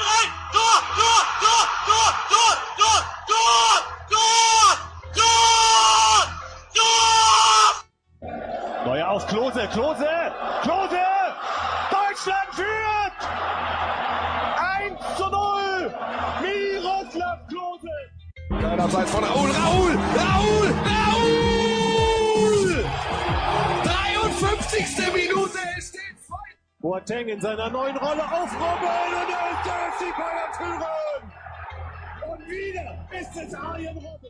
rein! Tor, Tor, Tor, Tor, Tor, Tor, Tor, Tor, Tor, Tor! Neuer auf Klose, Klose, Klose! Deutschland führt! 1 zu 0! Miroslav Klose! Einerseits von Raul, Raul, Raul, Raul! 53. Minute, Boateng in seiner neuen Rolle auf Robben und er ist der FC Bayern Türen! Und wieder ist es Arjen Robben!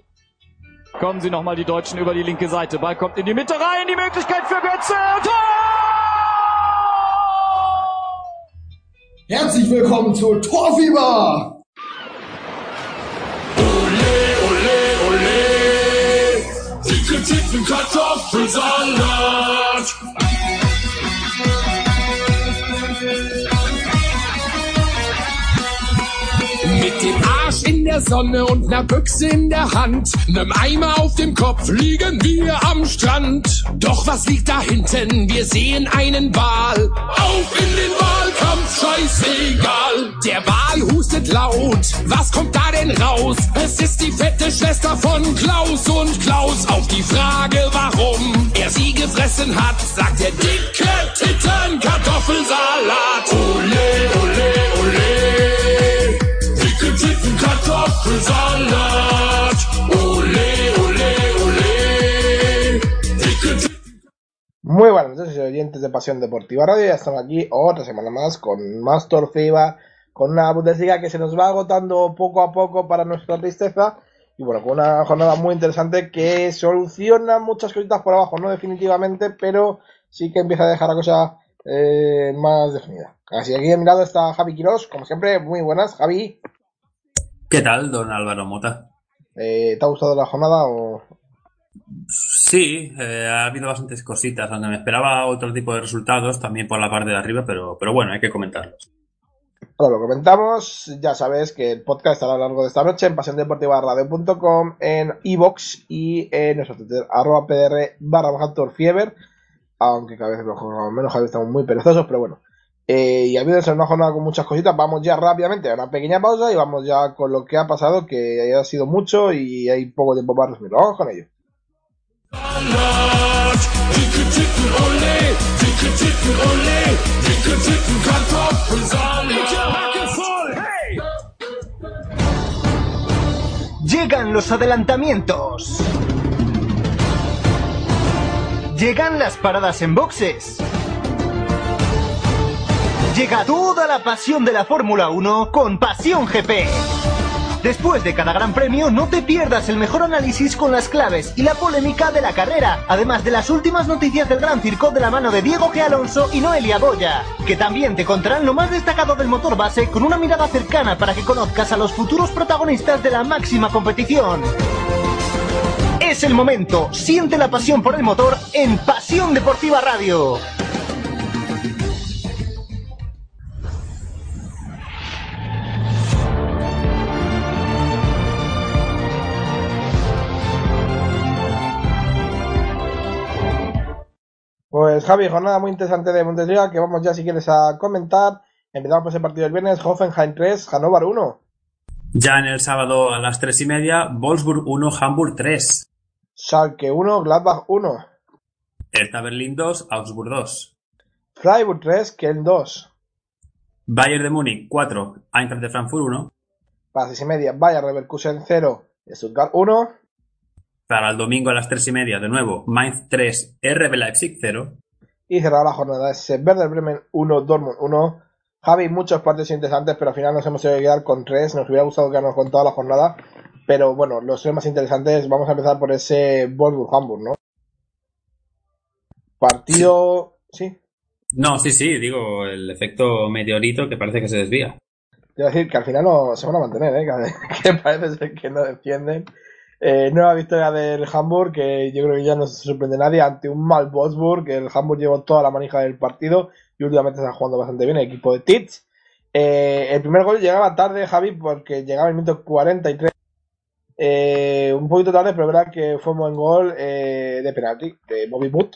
Kommen sie nochmal die Deutschen über die linke Seite. Ball kommt in die Mitte rein, die Möglichkeit für Götze. Tor! Herzlich willkommen zu Torfieber! Ole, ole, ole! Dicke Titten Kartoffelsalat! Der Sonne und ner Büchse in der Hand, nem Eimer auf dem Kopf liegen wir am Strand. Doch was liegt da hinten? Wir sehen einen Wal. Auf in den Wahlkampf, scheißegal. Der Wal hustet laut. Was kommt da denn raus? Es ist die fette Schwester von Klaus und Klaus. Auf die Frage, warum er sie gefressen hat, sagt der dicke Titten Kartoffelsalat. Ole, ole, ole. Muy buenas noches, oyentes de Pasión Deportiva Radio. Ya estamos aquí otra semana más con más Torfiba, con una Bundesliga que se nos va agotando poco a poco para nuestra tristeza. Y bueno, con una jornada muy interesante que soluciona muchas cositas por abajo, no definitivamente, pero sí que empieza a dejar la cosa eh, más definida. Así que aquí a mi lado está Javi Quirós, como siempre, muy buenas. Javi, ¿Qué tal, don Álvaro Mota? eh, ¿te ha gustado la jornada o Sí, eh, ha habido bastantes cositas, donde me esperaba otro tipo de resultados, también por la parte de arriba, pero, pero bueno, hay que comentarlos. Bueno, lo comentamos, ya sabes que el podcast estará a lo largo de esta noche en pasiondeportivaradio.com, en iVox y en nuestro Twitter, arroba pdr barra torfiever, aunque cada vez lo jugamos menos, cada vez estamos muy perezosos, pero bueno. Eh, y habido una jornada con muchas cositas, vamos ya rápidamente a una pequeña pausa y vamos ya con lo que ha pasado, que ha sido mucho y hay poco tiempo para resumirlo. Vamos con ello. Llegan los adelantamientos. Llegan las paradas en boxes. Llega toda la pasión de la Fórmula 1 con Pasión GP. Después de cada gran premio, no te pierdas el mejor análisis con las claves y la polémica de la carrera, además de las últimas noticias del Gran Circo de la mano de Diego G. Alonso y Noelia Boya, que también te contarán lo más destacado del motor base con una mirada cercana para que conozcas a los futuros protagonistas de la máxima competición. Es el momento, siente la pasión por el motor en Pasión Deportiva Radio. Pues Javi, jornada muy interesante de Bundesliga que vamos ya si quieres a comentar. Empezamos por ese partido del viernes, Hoffenheim 3, Hannover 1. Ya en el sábado a las tres y media, Wolfsburg 1, Hamburg 3. Schalke 1, Gladbach 1. Hertha Berlín 2, Augsburg 2. Freiburg 3, Köln 2. Bayern de Múnich 4, Eintracht de Frankfurt 1. Para las 6 y media, Bayern Leverkusen 0, Stuttgart 1. Para el domingo a las tres y media, de nuevo, Mainz 3, RB Leipzig 0. Y cerrará la jornada ese Werder Bremen 1, Dortmund 1. Javi, muchos partidos interesantes, pero al final nos hemos ido a quedar con 3. Nos hubiera gustado quedarnos con toda la jornada. Pero bueno, los tres más interesantes, vamos a empezar por ese Wolfsburg-Hamburg, ¿no? Partido... ¿Sí? No, sí, sí, digo, el efecto meteorito que parece que se desvía. Quiero decir que al final no, se van a mantener, ¿eh? Que, que parece ser que no defienden. Eh, nueva victoria del Hamburg, que yo creo que ya no se sorprende nadie, ante un mal Wolfsburg, que el Hamburg llevó toda la manija del partido y últimamente está jugando bastante bien el equipo de Titz. Eh, el primer gol llegaba tarde, Javi, porque llegaba el minuto 43. Eh, un poquito tarde, pero verdad que fue un buen gol eh, de penalti de Bobby Wood,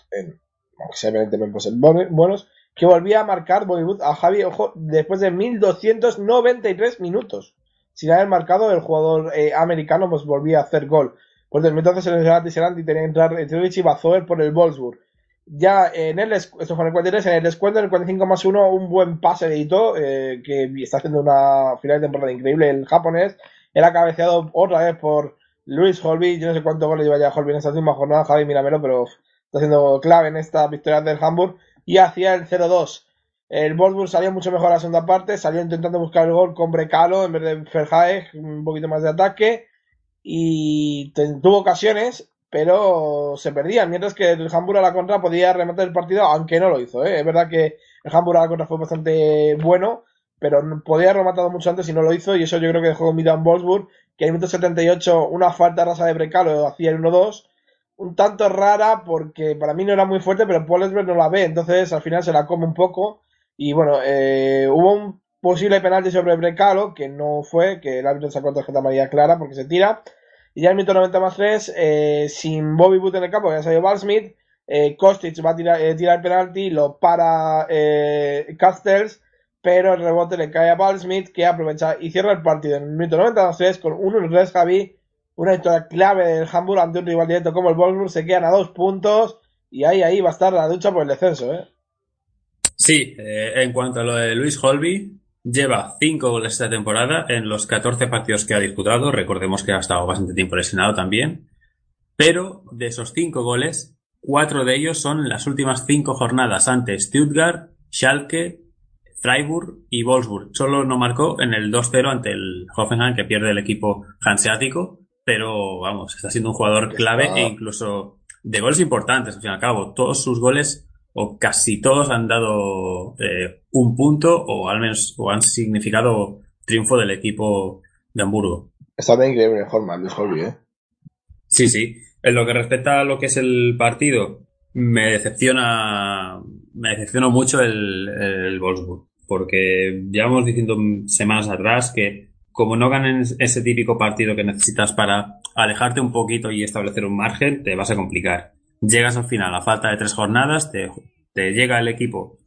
aunque sea evidentemente pues, buenos, que volvía a marcar Bollywood a Javi, ojo, después de 1293 minutos. Sin haber marcado, el jugador eh, americano pues volvía a hacer gol. Pues desde entonces el Real y tenía que entrar Richie Bazoer por el Wolfsburg. Ya en el, esto fue en el 43, en el descuento, en el 45 más 1, un buen pase de Ito, eh, que está haciendo una final de temporada increíble, el japonés, era cabeceado otra vez por Luis Holby, yo no sé cuántos goles lleva ya Holby en esta última jornada, Javi Miramelo, pero está haciendo clave en esta victoria del Hamburg, y hacía el 0-2. El Wolfsburg salió mucho mejor a la segunda parte, salió intentando buscar el gol con Brecalo en vez de Ferjaeg, un poquito más de ataque, y tuvo ocasiones, pero se perdían, mientras que el Hamburg a la contra podía rematar el partido, aunque no lo hizo. ¿eh? Es verdad que el Hamburg a la contra fue bastante bueno, pero podía haber rematado mucho antes y no lo hizo, y eso yo creo que dejó con en Wolfsburg, que en el minuto 78 una falta rasa de Brecalo hacía el 1-2, un tanto rara porque para mí no era muy fuerte, pero Polesberg no la ve, entonces al final se la come un poco y bueno, eh, hubo un posible penalti sobre Brecalo, que no fue, que el árbitro sacó tarjeta amarilla clara porque se tira. Y ya en el minuto 90 más 3, eh, sin Bobby Boot en el campo, ya salió Balsmith, eh, Kostic va a tirar, eh, el penalti, lo para eh, Castells, pero el rebote le cae a Balsmith, que aprovecha y cierra el partido en el minuto 90 más 3 con 1 en 3 Javi, una victoria clave del Hamburg ante un rival directo como el Wolfsburg, se quedan a dos puntos y ahí, ahí va a estar la lucha por el descenso, ¿eh? Sí, eh, en cuanto a lo de Luis Holby, lleva 5 goles esta temporada en los 14 partidos que ha disputado. Recordemos que ha estado bastante tiempo lesionado también. Pero de esos 5 goles, 4 de ellos son las últimas 5 jornadas ante Stuttgart, Schalke, Freiburg y Wolfsburg. Solo no marcó en el 2-0 ante el Hoffenheim que pierde el equipo hanseático. Pero vamos, está siendo un jugador clave e incluso de goles importantes al fin y al cabo. Todos sus goles o casi todos han dado eh, un punto o al menos o han significado triunfo del equipo de Hamburgo. Está bien increíble Holman, Luis Holby, ¿eh? Sí, sí. En lo que respecta a lo que es el partido, me decepciona, me decepciona mucho el, el Wolfsburg, porque llevamos diciendo semanas atrás que como no ganen ese típico partido que necesitas para alejarte un poquito y establecer un margen, te vas a complicar llegas al final a falta de tres jornadas, te, llega el equipo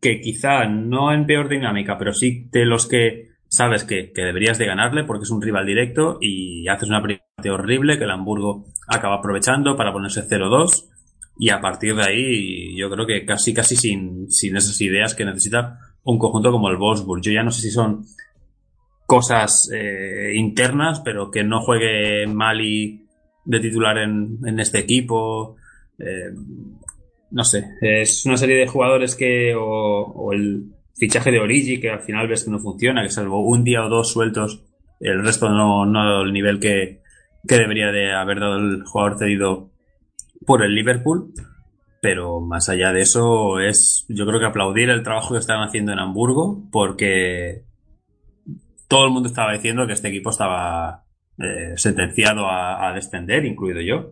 que quizá no en peor dinámica, pero sí de los que sabes que, que, deberías de ganarle porque es un rival directo y haces una primera horrible que el Hamburgo acaba aprovechando para ponerse 0-2 y a partir de ahí yo creo que casi casi sin, sin esas ideas que necesita un conjunto como el Wolfsburg. Yo ya no sé si son cosas eh, internas, pero que no juegue Mali de titular en, en este equipo, eh, no sé, es una serie de jugadores que, o, el fichaje de Origi, que al final ves que no funciona, que salvo un día o dos sueltos, el resto no, no el nivel que, que debería de haber dado el jugador cedido por el Liverpool. Pero más allá de eso, es yo creo que aplaudir el trabajo que están haciendo en Hamburgo, porque todo el mundo estaba diciendo que este equipo estaba eh, sentenciado a, a, descender, incluido yo.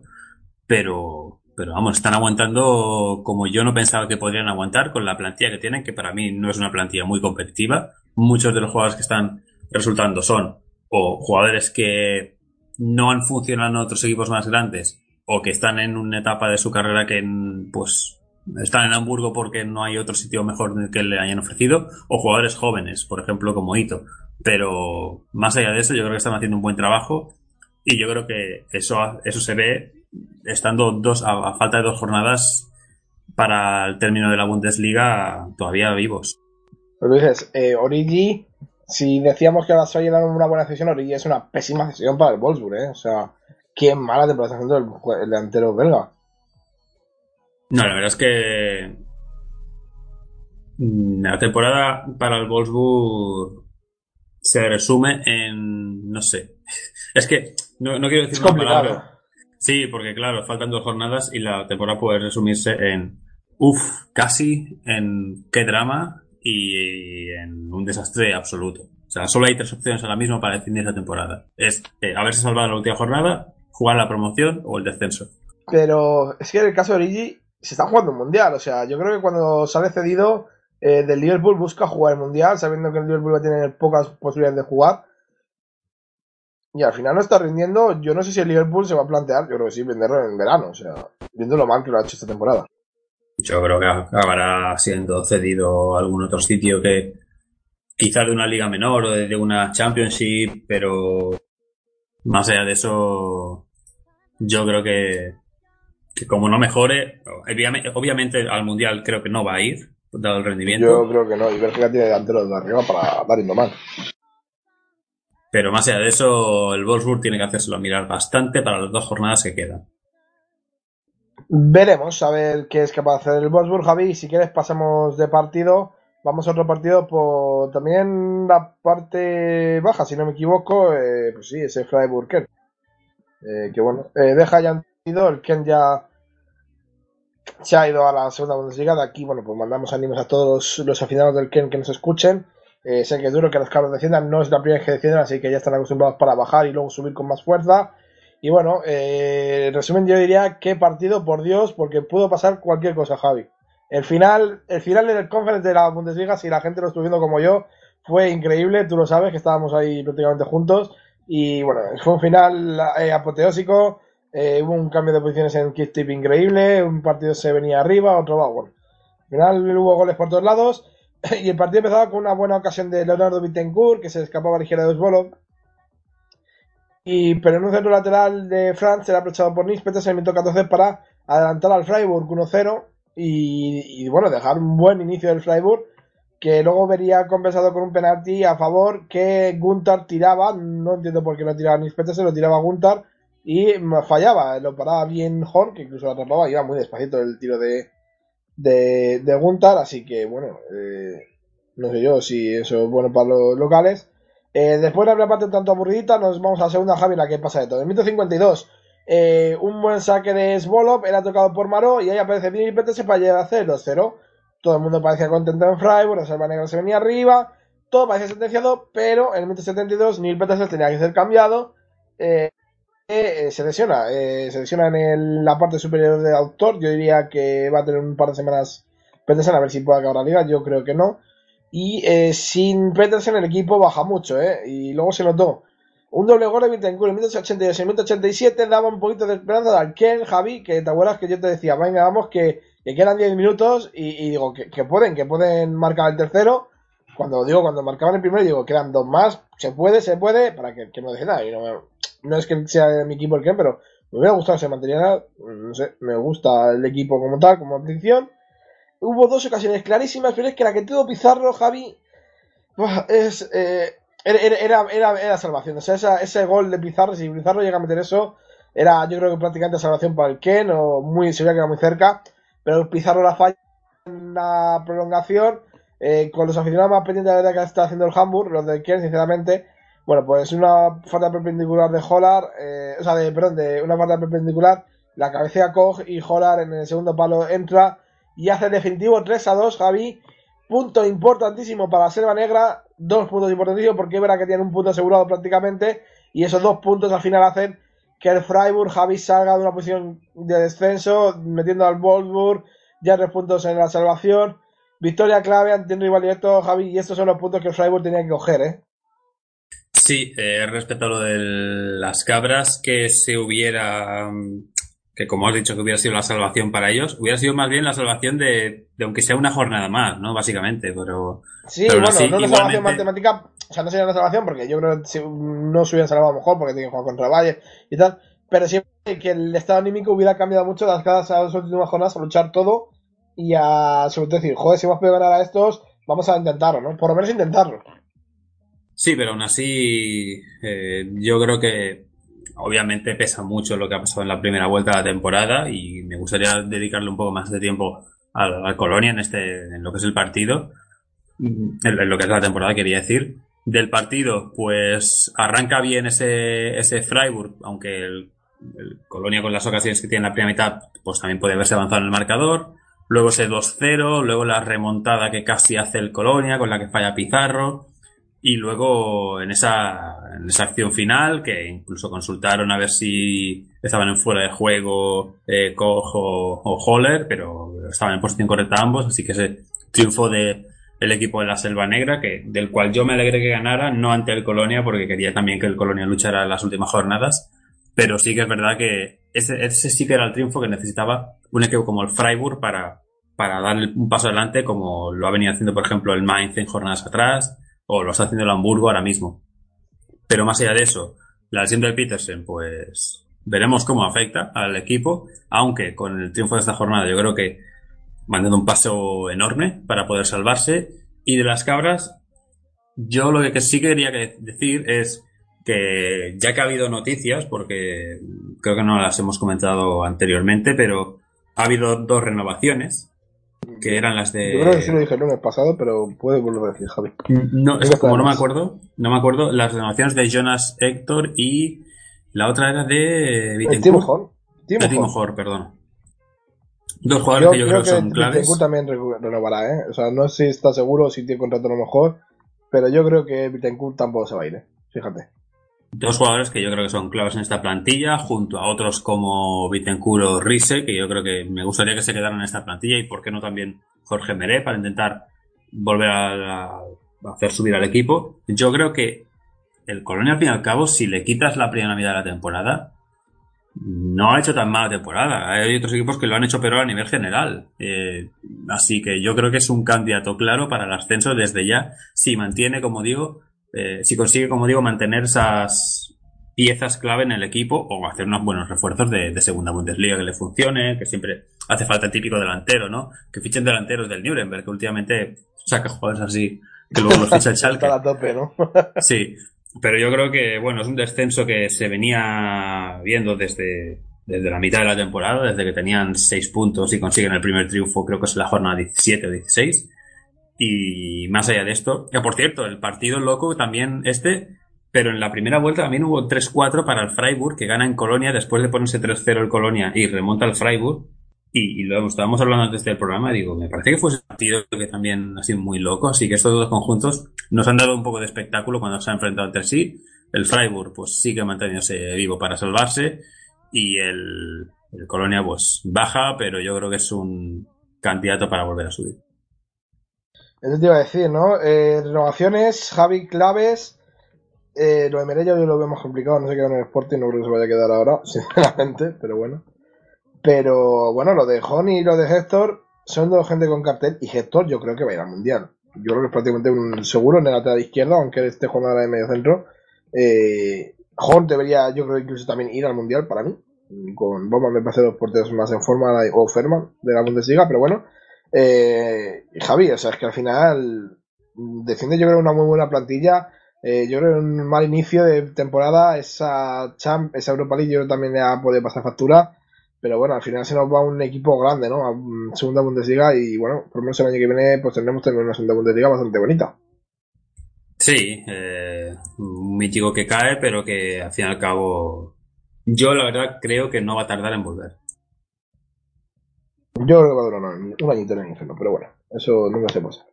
Pero, pero vamos, están aguantando como yo no pensaba que podrían aguantar con la plantilla que tienen, que para mí no es una plantilla muy competitiva. Muchos de los jugadores que están resultando son o jugadores que no han funcionado en otros equipos más grandes o que están en una etapa de su carrera que pues están en Hamburgo porque no hay otro sitio mejor que le hayan ofrecido o jugadores jóvenes, por ejemplo como Ito. Pero más allá de eso, yo creo que están haciendo un buen trabajo y yo creo que eso, eso se ve estando dos, a, falta de dos jornadas para el término de la Bundesliga todavía vivos. Pero dices, eh, Origi, si decíamos que Vassal era una buena decisión, Origi es una pésima decisión para el Wolfsburg, ¿eh? O sea, qué mala temporada haciendo el, el delantero belga. No, la verdad es que la temporada para el Wolfsburg se resume en, no sé, es que no, no quiero decir es complicado. Palabra, Sí, porque claro, faltan dos jornadas y la temporada puede resumirse en uff, casi, en qué drama y en un desastre absoluto. O sea, solo hay tres opciones ahora mismo para definir esa temporada. Es eh, haberse salvado la última jornada, jugar la promoción o el descenso. Pero es que en el caso de Origi se está jugando un mundial. O sea, yo creo que cuando sale cedido eh, del Liverpool busca jugar el mundial, sabiendo que el Liverpool va a tener pocas posibilidades de jugar y al final no está rindiendo. Yo no sé si el Liverpool se va a plantear, yo creo que sí, venderlo en verano, o sea, viendo lo mal que lo ha hecho esta temporada. Yo creo que acabará siendo cedido a algún otro sitio que quizás de una liga menor o de una championship, pero más allá de eso, yo creo que, que como no mejore, obviamente, obviamente al mundial creo que no va a ir, dado el rendimiento. Yo creo que no, y Bélgica tiene delanteros de arriba para dar yendo mal. Pero más allá de eso, el Wolfsburg tiene que hacérselo mirar bastante para las dos jornadas que quedan. Veremos a ver qué es capaz de hacer el Wolfsburg, Javi. Si quieres, pasamos de partido. Vamos a otro partido por también la parte baja, si no me equivoco. Eh, pues sí, ese Freiburg. Eh, que bueno, eh, deja ya ido, el Ken ya se ha ido a la segunda Bundesliga. De aquí, bueno, pues mandamos ánimos a todos los, los aficionados del Ken que nos escuchen. Eh, sé que es duro que los cabros desciendan, no es la primera vez que descienden, así que ya están acostumbrados para bajar y luego subir con más fuerza. Y bueno, eh, en resumen, yo diría qué partido, por Dios, porque pudo pasar cualquier cosa, Javi. El final, el final del conference de la Bundesliga, si la gente lo estuvo viendo como yo, fue increíble, tú lo sabes, que estábamos ahí prácticamente juntos. Y bueno, fue un final eh, apoteósico, eh, hubo un cambio de posiciones en kick tip increíble, un partido se venía arriba, otro va, bueno. Al final hubo goles por todos lados y el partido empezaba con una buena ocasión de Leonardo Bittencourt, que se escapaba ligera de Osbolov. Y, pero en un centro lateral de Franz era aprovechado por Peters en el minuto 14 para adelantar al Freiburg 1-0 y, y, bueno, dejar un buen inicio del Freiburg que luego vería compensado con un penalti a favor que Gunther tiraba, no entiendo por qué no tiraba Nils Peters, lo tiraba Gunther y fallaba, lo paraba bien Horn, que incluso lo atrapaba, iba muy despacito el tiro de, de, de Gunther, así que bueno, eh, no sé yo si eso es bueno para los locales. Eh, después de la parte un tanto aburridita, nos vamos a la segunda, Javi, la que pasa de todo. En 152, eh, un buen saque de Svolov, era tocado por Maró y ahí aparece Billy Peters para llegar a 0-0. Todo el mundo parecía contento en Freiburg, la Selva Negra se venía arriba, todo parecía sentenciado, pero en el 172 Neil Petersen tenía que ser cambiado. Eh, eh, se lesiona, eh, se lesiona en la parte superior del autor. Yo diría que va a tener un par de semanas Petersen a ver si puede acabar la liga. Yo creo que no. Y eh, sin Petersen el equipo baja mucho, ¿eh? Y luego se notó. Un doble gol de Bittencourt en 1982 y 1987 daba un poquito de esperanza al Ken, Javi, que te acuerdas que yo te decía, venga, vamos, que, que quedan 10 minutos y, digo, que, pueden, que pueden marcar el tercero. Cuando digo, cuando marcaban el primero, digo, quedan dos más, se puede, se puede, para que, que no deje nada. Y no, no es que sea mi equipo el Ken, pero me hubiera gustado que se manteniera, no sé, me gusta el equipo como tal, como afición hubo dos ocasiones clarísimas, pero es que la que tuvo Pizarro, Javi, eh, era, era, era, salvación. O sea, esa, ese gol de Pizarro, si Pizarro llega a meter eso, era yo creo que prácticamente salvación para el Ken, o muy, se que era muy cerca, pero Pizarro la falla en la prolongación, eh, con los aficionados más pendientes de la verdad que está haciendo el Hamburg, los del Ken, sinceramente, bueno, pues una falta perpendicular de Hollar, eh, o sea, de, perdón, de una falta perpendicular, la cabecea Koch y Hollar en el segundo palo entra y hace definitivo 3 a 2, Javi. Punto importantísimo para la Selva Negra. Dos puntos importantísimos porque verdad que tiene un punto asegurado prácticamente. Y esos dos puntos al final hacen que el Freiburg, Javi, salga de una posición de descenso, metiendo al Wolfsburg. Ya tres puntos en la salvación. Victoria clave ante un rival directo, Javi. Y estos son los puntos que el Freiburg tenía que coger, ¿eh? Sí, eh, respecto a lo de las cabras, que se hubiera que como has dicho que hubiera sido la salvación para ellos, hubiera sido más bien la salvación de, de aunque sea una jornada más, ¿no? Básicamente, pero... Sí, pero bueno, así, no una igualmente... salvación matemática, o sea, no sería una salvación porque yo creo que no se hubiera salvado mejor porque tiene que jugar contra Valle y tal, pero siempre que el estado anímico hubiera cambiado mucho las cada dos últimas jornadas a luchar todo y a sobre todo decir, joder, si hemos podido ganar a estos, vamos a intentarlo, ¿no? Por lo menos intentarlo. Sí, pero aún así, eh, yo creo que obviamente pesa mucho lo que ha pasado en la primera vuelta de la temporada y me gustaría dedicarle un poco más de tiempo a, Colonia en este en lo que es el partido en, en, lo que es la temporada quería decir. Del partido pues arranca bien ese ese Freiburg aunque el, el Colonia con las ocasiones que tiene en la primera mitad pues también puede haberse avanzado en el marcador. Luego ese 2-0 luego la remontada que casi hace el Colonia con la que falla Pizarro y luego en esa, en esa acción final, que incluso consultaron a ver si estaban en fuera de juego eh, Koch o, o, Holler, pero estaban en posición correcta ambos, así que ese triunfo de el equipo de la Selva Negra, que, del cual yo me alegré que ganara, no ante el Colonia, porque quería también que el Colonia luchara las últimas jornadas, pero sí que es verdad que ese, ese sí que era el triunfo que necesitaba un equipo como el Freiburg para, para dar un paso adelante como lo ha venido haciendo, por ejemplo, el Mainz en jornadas atrás o lo está haciendo el Hamburgo ahora mismo. Pero más allá de eso, la lesión de Petersen, pues veremos cómo afecta al equipo, aunque con el triunfo de esta jornada yo creo que van dando un paso enorme para poder salvarse. Y de las cabras, yo lo que sí quería que- decir es que ya que ha habido noticias, porque creo que no las hemos comentado anteriormente, pero ha habido dos renovaciones, que eran las de... Yo creo que sí lo dije el lunes pasado, pero puede volver a decir, Javi. No, es que como no me acuerdo, no me acuerdo, las renovaciones de Jonas Héctor y la otra era de Bittencourt. Timo. Timo. Horn, perdón. Dos jugadores que yo creo que son claves. Bittencourt también re- renovará, ¿eh? O sea, no sé si está seguro si tiene contrato a lo mejor, pero yo creo que Bittencourt tampoco se va a ir, ¿eh? Fíjate. Dos jugadores que yo creo que son claves en esta plantilla, junto a otros como Bittencourt o Rise, que yo creo que me gustaría que se quedaran en esta plantilla, y por qué no también Jorge Meré, para intentar volver a, a hacer subir al equipo. Yo creo que el Colonia, al fin y al cabo, si le quitas la primera mitad de la temporada, no ha hecho tan mala temporada. Hay otros equipos que lo han hecho peor a nivel general. Eh, así que yo creo que es un candidato claro para el ascenso desde ya, si mantiene, como digo, eh, si consigue, como digo, mantener esas piezas clave en el equipo o hacer unos buenos refuerzos de, de segunda Bundesliga que le funcione, que siempre hace falta el típico delantero, ¿no? Que fichen delanteros del Nuremberg, que últimamente saca jugadores así, que luego los ficha el Schalke. A tope, ¿no? Sí, pero yo creo que, bueno, es un descenso que se venía viendo desde, desde la mitad de la temporada, desde que tenían seis puntos y consiguen el primer triunfo, creo que es la jornada 17 o 16. Y más allá de esto, que por cierto, el partido loco también este, pero en la primera vuelta también hubo 3-4 para el Freiburg, que gana en Colonia después de ponerse 3-0 el Colonia y remonta al Freiburg. Y, y lo estábamos hablando antes del programa, digo, me parece que fue ese partido que también ha sido muy loco, así que estos dos conjuntos nos han dado un poco de espectáculo cuando se han enfrentado entre sí. El Freiburg, pues sigue manteniéndose vivo para salvarse, y el, el Colonia, pues baja, pero yo creo que es un candidato para volver a subir. Eso te iba a decir, ¿no? Eh, renovaciones, Javi claves. Eh, lo de Merello yo lo veo más complicado, no sé qué en el Sporting, no creo que se vaya a quedar ahora, sinceramente, pero bueno. Pero bueno, lo de Honey y lo de Héctor son dos gente con cartel y Héctor yo creo que va a ir al Mundial. Yo creo que es prácticamente un seguro en el lateral izquierdo, aunque esté jugando ahora de medio centro. Eh, debería, yo creo, incluso también ir al Mundial para mí. Con Boma me parece los porteros más en forma, o Ferman, de la Bundesliga, pero bueno. Eh, Javi, o sea, es que al final defiende yo creo una muy buena plantilla. Eh, yo creo un mal inicio de temporada, esa Champ, esa Europa League, yo creo también le ha podido pasar factura. Pero bueno, al final se nos va un equipo grande, ¿no? A segunda Bundesliga y bueno, por lo menos el año que viene pues tendremos tener una segunda Bundesliga bastante bonita. Sí, eh, un mítico que cae, pero que al fin y al cabo, yo la verdad creo que no va a tardar en volver. Yo creo que va a durar un, añito en el infierno, pero bueno, eso nunca se pasa.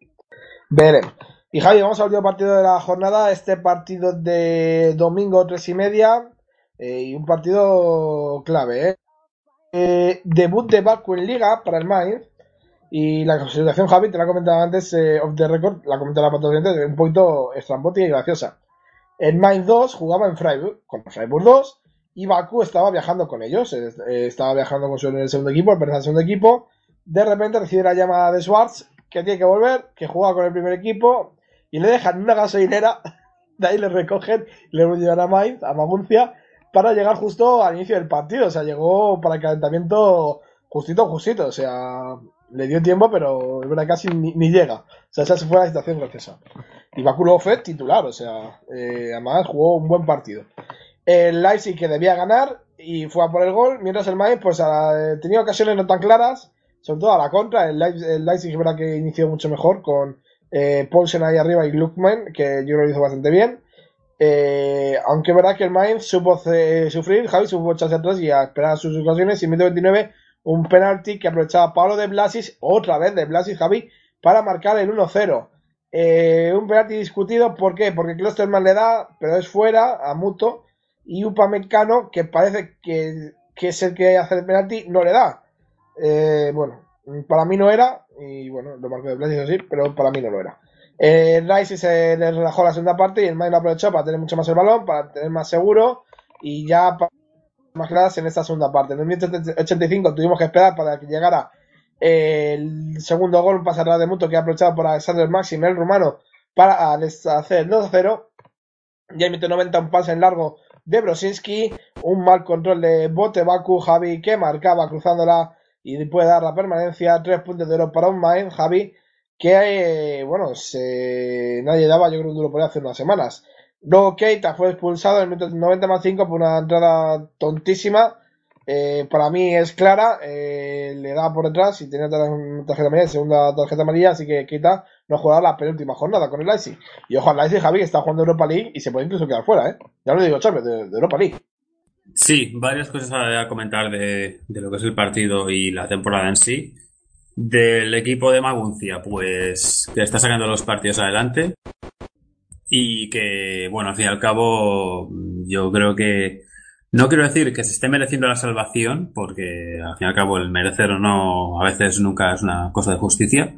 Veremos. Y Javi, vamos al último partido de la jornada, este partido de domingo tres y media, eh, y un partido clave, ¿eh? Eh, debut de Baku en Liga para el Mainz, y la situación, Javi, te la comentado antes, eh, off the record, la comenté la patrocinante, un poquito estrambótica y graciosa. El Mainz 2 jugaba en Freiburg, contra Freiburg 2, y estaba viajando con ellos, eh, eh, estaba viajando con su en el segundo equipo, el el segundo equipo, de repente recibe la llamada de Schwartz, que tiene que volver, que juega con el primer equipo, y le dejan una gasolinera, de ahí le recogen, y le llevan a Mainz, a Maguncia, para llegar justo al inicio del partido, o sea, llegó para el calentamiento justito, justito, o sea, le dio tiempo, pero es verdad casi ni, ni llega, o sea, esa fue la situación graciosa. Y Baku fue titular, o sea, eh, además jugó un buen partido el Leipzig que debía ganar y fue a por el gol, mientras el Mainz pues tenía ocasiones no tan claras, sobre todo a la contra, el Leipzig, el es verdad que inició mucho mejor con eh, Paulsen ahí arriba y Gluckman, que yo lo hizo bastante bien, eh, aunque es verdad que el Mainz supo sufrir, Javi supo echarse atrás y a esperar sus ocasiones y en 29 un penalti que aprovechaba Pablo de Blasis, otra vez de Blasis Javi, para marcar el 1-0. Eh, un penalti discutido, ¿por qué? Porque Klosterman le da, pero es fuera, a Muto, y Upamecano, que parece que, que es el que hace el penalti, no le da. Eh, bueno, para mí no era, y bueno, lo marcó de Blasis así, pero para mí no lo era. Eh, Rice se le relajó la segunda parte y el Mainz lo aprovechó para tener mucho más el balón, para tener más seguro y ya más claras en esta segunda parte. En el minuto 85 tuvimos que esperar para que llegara El segundo gol pasará de Muto que ha aprovechado por Alexander Maxim, el rumano, para hacer 2 a 0. Ya mete 90 un pase en largo de Brosinski, un mal control de Bote Baku, Javi que marcaba cruzándola y puede dar la permanencia, tres puntos de oro para un Main, Javi, que, eh, bueno, se... nadie daba, yo creo que lo podía hace unas semanas. Luego Keita fue expulsado en el minuto 90 más 5 por una entrada tontísima. Eh, para mí es clara, eh, le da por detrás y tenía tarjeta amarilla, segunda tarjeta amarilla, así que Keita no jugará la penúltima jornada con el Leipzig. Y ojo al Leipzig, Javi, que está jugando Europa League y se puede incluso quedar fuera, ¿eh? Ya lo digo, Chávez, de, de Europa League. Sí, varias cosas a comentar de, de, lo que es el partido y la temporada en sí. Del equipo de Maguncia, pues que está sacando los partidos adelante y que, bueno, al fin y al cabo, yo creo que no quiero decir que se esté mereciendo la salvación, porque al fin y al cabo el merecer o no a veces nunca es una cosa de justicia,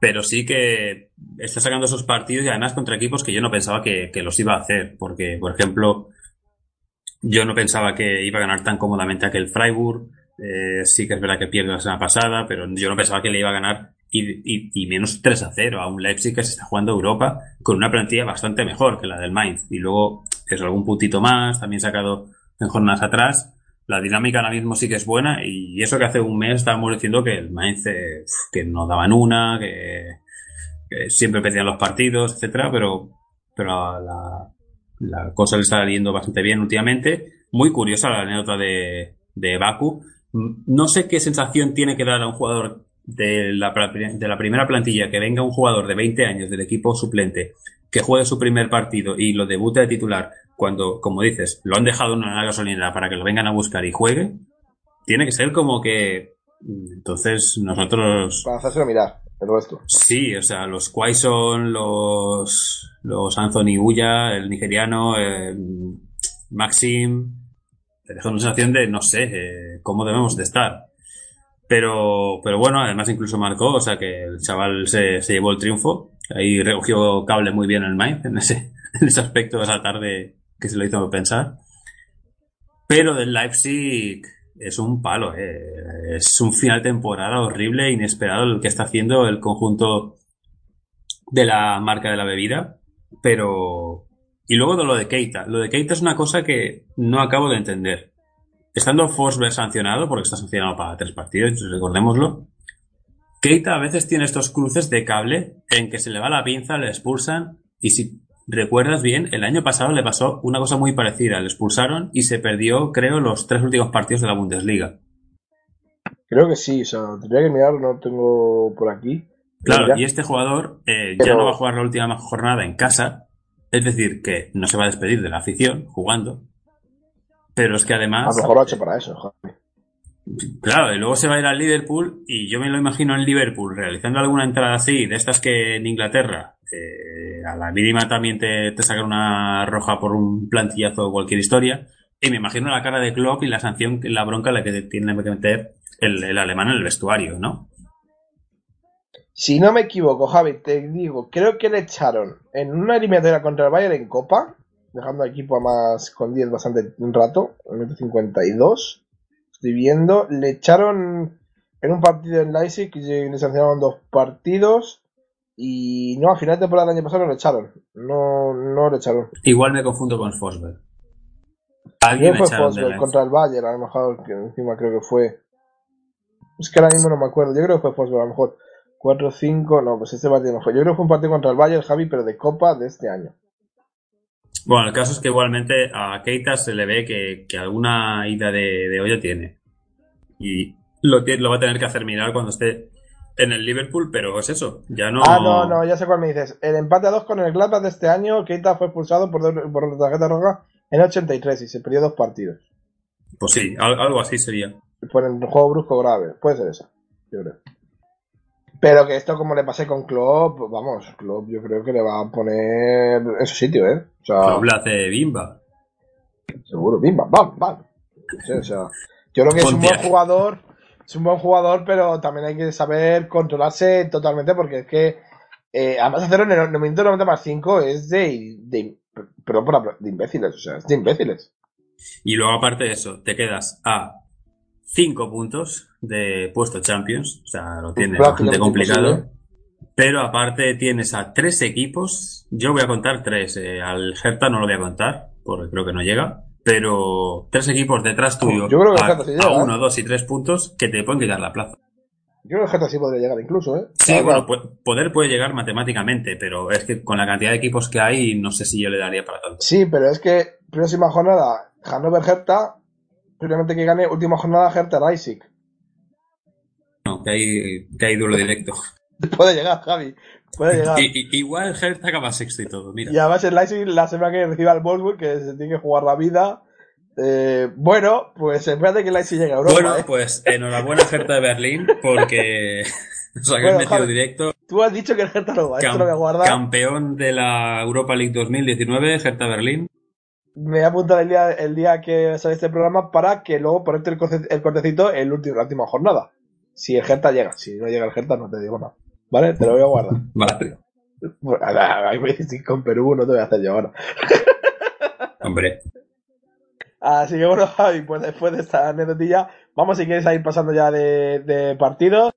pero sí que está sacando esos partidos y además contra equipos que yo no pensaba que, los iba a hacer, porque, por ejemplo, yo no pensaba que iba a ganar tan cómodamente aquel Freiburg. Eh, sí que es verdad que pierde la semana pasada, pero yo no pensaba que le iba a ganar y, y, menos 3 a 0 a un Leipzig que se está jugando Europa con una plantilla bastante mejor que la del Mainz. Y luego, es algún puntito más, también sacado en jornadas atrás. La dinámica ahora mismo sí que es buena y eso que hace un mes estábamos diciendo que el Mainz que no daban una, que, siempre perdían los partidos, etcétera, pero, pero la, la cosa le está yendo bastante bien últimamente. Muy curiosa la anécdota de, de Baku. No sé qué sensación tiene que dar a un jugador de la, de la primera plantilla que venga un jugador de 20 años del equipo suplente que juegue su primer partido y lo debute de titular cuando, como dices, lo han dejado en una gasolinera para que lo vengan a buscar y juegue, tiene que ser como que entonces nosotros... Para hacérselo mirar, el resto. Sí, o sea, los Quaison, los, los Anthony Uya, el nigeriano, eh, Maxim, te deja una sensación de, no sé, eh, cómo debemos de estar. Pero, pero bueno, además incluso marcó, o sea que el chaval se, se llevó el triunfo. Ahí recogió cable muy bien el Mainz en ese, en ese aspecto esa tarde que se lo hizo pensar. Pero del Leipzig es un palo, eh. es un final de temporada horrible, inesperado el que está haciendo el conjunto de la marca de la bebida. Pero. Y luego de lo de Keita. Lo de Keita es una cosa que no acabo de entender. Estando Forsberg sancionado, porque está sancionado para tres partidos, recordémoslo. Keita a veces tiene estos cruces de cable en que se le va la pinza, le expulsan y si recuerdas bien, el año pasado le pasó una cosa muy parecida. Le expulsaron y se perdió, creo, los tres últimos partidos de la Bundesliga. Creo que sí, o sea, tendría que mirar, no tengo por aquí. Claro, y este jugador eh, Pero- ya no va a jugar la última jornada en casa, es decir, que no se va a despedir de la afición jugando. Pero es que A además, lo mejor lo ha hecho para eso, Javi. claro, y luego se va a ir al Liverpool y yo me lo imagino en Liverpool realizando alguna entrada así, de estas que en Inglaterra, eh, a la mínima también te, te sacan una roja por un plantillazo o cualquier historia. Y me imagino la cara de Klopp y la sanción, la bronca la que tiene que meter el, el alemán en el vestuario, ¿no? Si no me equivoco, Javi, te digo, creo que le echaron en una eliminatoria contra el Bayern en Copa, dejando al equipo a más con 10 bastante un rato, en el 52. Estoy viendo, le echaron en un partido en Leipzig, que le sancionaron dos partidos. Y no, al final de temporada del año pasado no le echaron. No, no le echaron. Igual me confundo con Forsberg. Alguien fue Leipzig. contra el Bayern, a lo mejor, que encima creo que fue. Es que ahora mismo no me acuerdo. Yo creo que fue Forsberg, a lo mejor 4-5. No, pues este partido no fue. Yo creo que fue un partido contra el Bayern, Javi, pero de Copa de este año. Bueno, el caso es que igualmente a Keita se le ve que, que alguna ida de, de olla tiene. Y lo, lo va a tener que hacer mirar cuando esté en el Liverpool, pero es eso. Ya no. Ah, no, no, ya sé cuál me dices. El empate a 2 con el Gladbach de este año, Keita fue expulsado por, doble- por tarjeta roja en el 83 y se perdió dos partidos. Pues sí, al- algo así sería. Por el juego brusco grave. Puede ser esa, yo creo. Pero que esto, como le pasé con Klopp, vamos, Klopp yo creo que le va a poner en su sitio, ¿eh? O sea, Klopp hace bimba. seguro, bim, bam, bam. Sí, o sea, yo creo que es un buen jugador, es un buen jugador, pero también hay que saber controlarse totalmente porque es que, eh, además hacerlo en el minuto 90 más 5 es de, de, perdón por la- de imbéciles, o sea, es de imbéciles. Y luego, aparte de eso, te quedas a cinco puntos de puesto Champions, o sea, lo tiene Prácticamente bastante complicado. Pero aparte tienes a tres equipos, yo voy a contar tres, eh, al Hertha no lo voy a contar, porque creo que no llega, pero tres equipos detrás tuyo, Yo creo que el a, llega, ¿eh? uno, dos y tres puntos, que te pueden quitar la plaza. Yo creo que el Getafe sí podría llegar incluso, ¿eh? Sí, bueno, claro. poder puede llegar matemáticamente, pero es que con la cantidad de equipos que hay, no sé si yo le daría para tanto. Sí, pero es que próxima jornada, Hannover Hertha, primeramente que gane, última jornada Hertha Leipzig. No, que hay, que hay duelo directo. Puede llegar, Javi. Puede llegar. Y, y- igual Hertha acaba sexto y todo, mira. Y además el Leipzig la semana que reciba el Wolfsburg, que se tiene que jugar la vida. Eh, bueno, pues espérate que el Leipzig llegue a Europa. Bueno, ¿eh? pues enhorabuena Hertha de Berlín, porque os habéis Bueno, metido Javi, directo. Tú has dicho que el Hertha no va, esto Cam- lo voy a campeón de la Europa League 2019, Hertha Berlín. Me voy a apuntar el día, el día que sale este programa para que luego ponerte el, corte- el cortecito en la última, la última jornada. Si el Hertha llega. Si no llega el Hertha, no te digo nada. ¿Vale? Te lo voy a guardar. Vale, dices con Perú, no te voy a hacer yo ahora. hombre. Así que bueno, Javi, pues después de esta anécdotilla, vamos si quieres a ir pasando ya de, de partidos.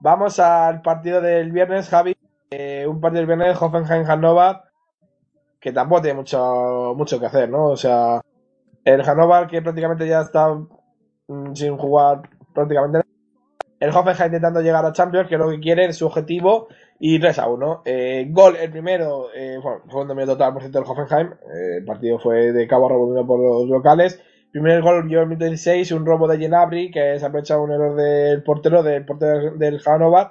Vamos al partido del viernes, Javi. Eh, un partido del viernes, Hoffenheim-Hannover, que tampoco tiene mucho, mucho que hacer, ¿no? O sea, el Hannover que prácticamente ya está mm, sin jugar prácticamente nada. El Hoffenheim intentando llegar a Champions, que es lo que quiere, su objetivo, y 3 a 1. Eh, gol, el primero, eh, bueno, fue un dominio total, por cierto, del Hoffenheim. Eh, el partido fue de cabo dominado por los locales. Primer gol llegó en el minuto 16, un robo de Genabri, que se aprovecha un error del portero, del portero del Hannover,